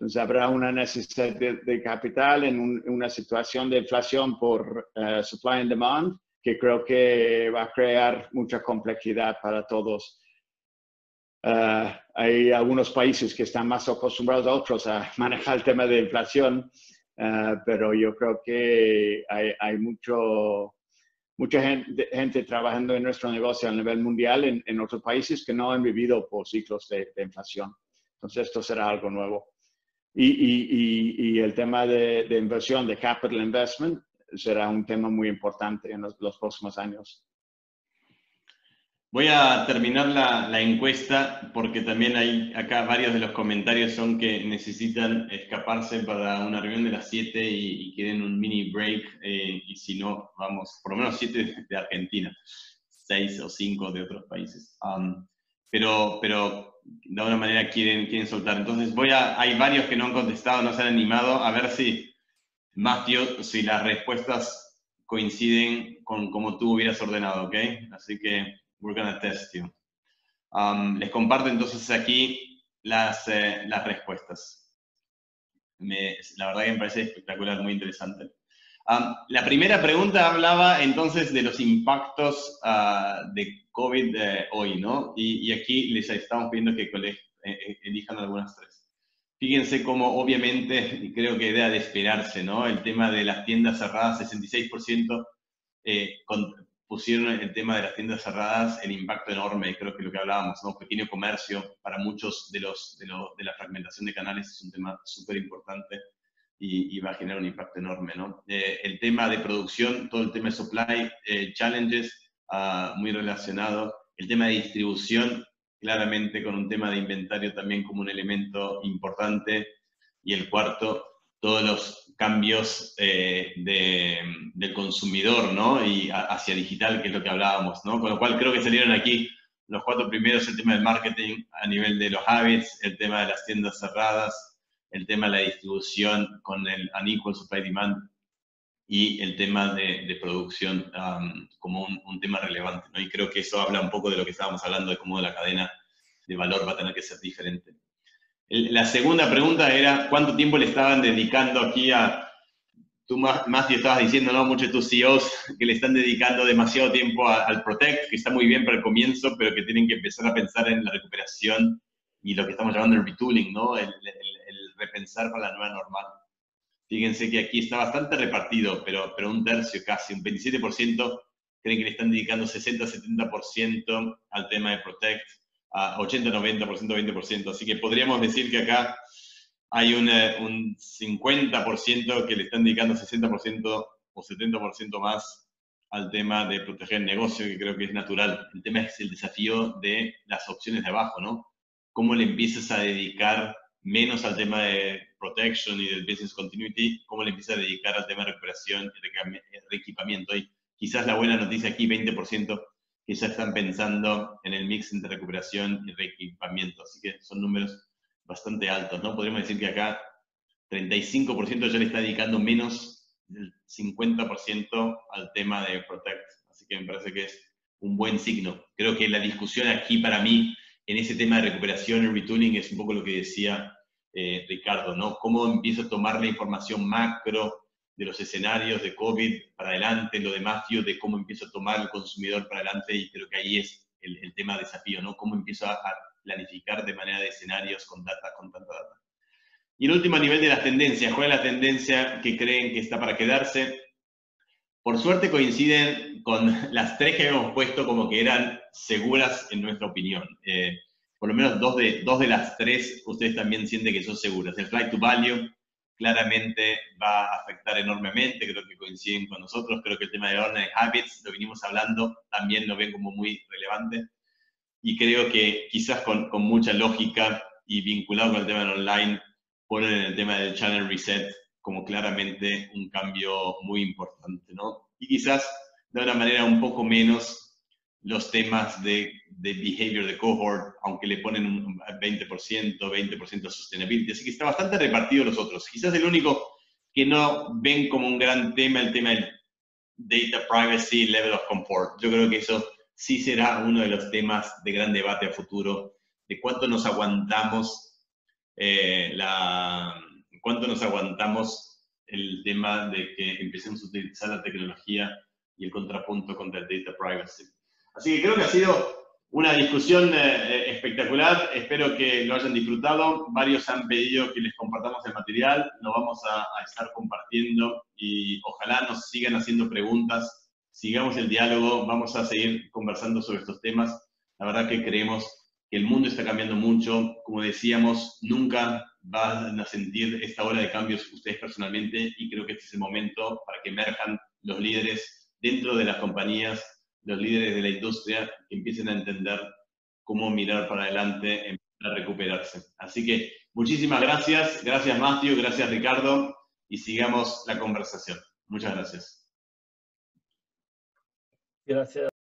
Entonces habrá una necesidad de, capital en una situación de inflación por eh, supply and demand que creo que va a crear mucha complejidad para todos. Eh, hay algunos países que están más acostumbrados a otros a manejar el tema de inflación, eh, pero yo creo que hay, mucho, mucha gente, trabajando en nuestro negocio a nivel mundial en, otros países que no han vivido por ciclos de inflación. Entonces esto será algo nuevo. Y, y, y, el tema de, de, inversión, de capital investment, será un tema muy importante en los, próximos años. Voy a terminar la, encuesta porque también hay acá varios de los comentarios son que necesitan escaparse para una reunión de las 7 y, quieren un mini break eh, y si no, vamos, por lo menos 7 de Argentina, 6 o 5 de otros países. Um, pero, pero de alguna manera quieren, quieren soltar. Entonces voy a, hay varios que no han contestado, no se han animado, a ver si, Matthew, si las respuestas coinciden con cómo tú hubieras ordenado, ¿ok? Así que we're gonna test you. Um, les comparto entonces aquí las, eh, las respuestas. La verdad que me parece espectacular, muy interesante. Um, la primera pregunta hablaba entonces de los impactos uh, de COVID eh, hoy, ¿no? Y, aquí les estamos pidiendo que eh, eh, elijan algunas tres. Fíjense cómo obviamente, y creo que debe de esperarse, ¿no? El tema de las tiendas cerradas, 66% pusieron el tema de las tiendas cerradas el impacto enorme, creo que lo que hablábamos, ¿no? Pequeño comercio, para muchos de, los, de, de la fragmentación de canales es un tema súper importante y, va a generar un impacto enorme, ¿no? el tema de producción, todo el tema de supply challenges, muy relacionado. El tema de distribución, claramente con un tema de inventario también como un elemento importante. Y el cuarto, todos los cambios eh, del consumidor, ¿no? Y hacia digital, que es lo que hablábamos, ¿no? Con lo cual creo que salieron aquí los cuatro primeros, el tema del marketing a nivel de los habits, el tema de las tiendas cerradas, el tema de la distribución con el unequal supply demand y el tema de, producción como un, tema relevante. ¿no? Y creo que eso habla un poco de lo que estábamos hablando, de cómo la cadena de valor va a tener que ser diferente. la segunda pregunta era, ¿cuánto tiempo le estaban dedicando aquí a... Tú, más estabas diciendo, ¿no? Muchos de tus CEOs que le están dedicando demasiado tiempo al Protect, que está muy bien para el comienzo, pero que tienen que empezar a pensar en la recuperación y lo que estamos llamando el retooling, ¿no? el, el repensar para la nueva normal. Fíjense que aquí está bastante repartido, pero, pero un tercio casi, un 27% creen que le están dedicando 60-70% al tema de Protect, a 80-90%, 20%. Así que podríamos decir que acá hay un 50% que le están dedicando 60% o 70% más al tema de proteger el negocio, que creo que es natural. El tema es el desafío de las opciones de abajo, ¿no? ¿Cómo le empiezas a dedicar menos al tema de protection y del business continuity, cómo le empieza a dedicar al tema de recuperación y reequipamiento. Y quizás la buena noticia aquí, 20% que ya están pensando en el mix entre recuperación y reequipamiento. Así que son números bastante altos, ¿no? Podríamos decir que acá 35% ya le está dedicando menos del 50% al tema de protect. Así que me parece que es un buen signo. Creo que la discusión aquí para mí en ese tema de recuperación y retooling es un poco lo que decía eh, Ricardo, ¿no? Cómo empiezo a tomar la información macro de los escenarios de COVID para adelante, lo de Matthew, de cómo empiezo a tomar el consumidor para adelante, y creo que ahí es el, tema desafío, ¿no? Cómo empiezo a, planificar de manera de escenarios con data, con tanta data. Y el último a nivel de las tendencias, ¿cuál es la tendencia que creen que está para quedarse? Por suerte coinciden con las tres que hemos puesto como que eran seguras en nuestra opinión. Eh, por lo menos dos de, dos de las tres ustedes también sienten que son seguras. El flight to value claramente va a afectar enormemente, creo que coinciden con nosotros, creo que el tema de orden habits, lo vinimos hablando, también lo ven como muy relevante. Y creo que quizás con, con mucha lógica y vinculado con el tema del online, ponen el tema del channel reset como claramente un cambio muy importante, ¿no? Y quizás de una manera un poco menos los temas de, de behavior de cohort, aunque le ponen un 20%, 20% de sostenibility, así que está bastante repartido los otros. Quizás el único que no ven como un gran tema, el tema del data privacy, level of comfort. Yo creo que eso sí será uno de los temas de gran debate a futuro, de cuánto nos aguantamos eh, la cuánto nos aguantamos el tema de que empecemos a utilizar la tecnología y el contrapunto contra el data privacy. Así que creo que ha sido una discusión eh, espectacular, espero que lo hayan disfrutado. Varios han pedido que les compartamos el material, lo vamos a, a, estar compartiendo y ojalá nos sigan haciendo preguntas, sigamos el diálogo, vamos a seguir conversando sobre estos temas. La verdad que creemos que el mundo está cambiando mucho, como decíamos, nunca van a sentir esta ola de cambios ustedes personalmente y creo que este es el momento para que emerjan los líderes dentro de las compañías los líderes de la industria que empiecen a entender cómo mirar para adelante para recuperarse. Así que muchísimas gracias, gracias Matthew, gracias Ricardo, y sigamos la conversación. Muchas gracias. Gracias.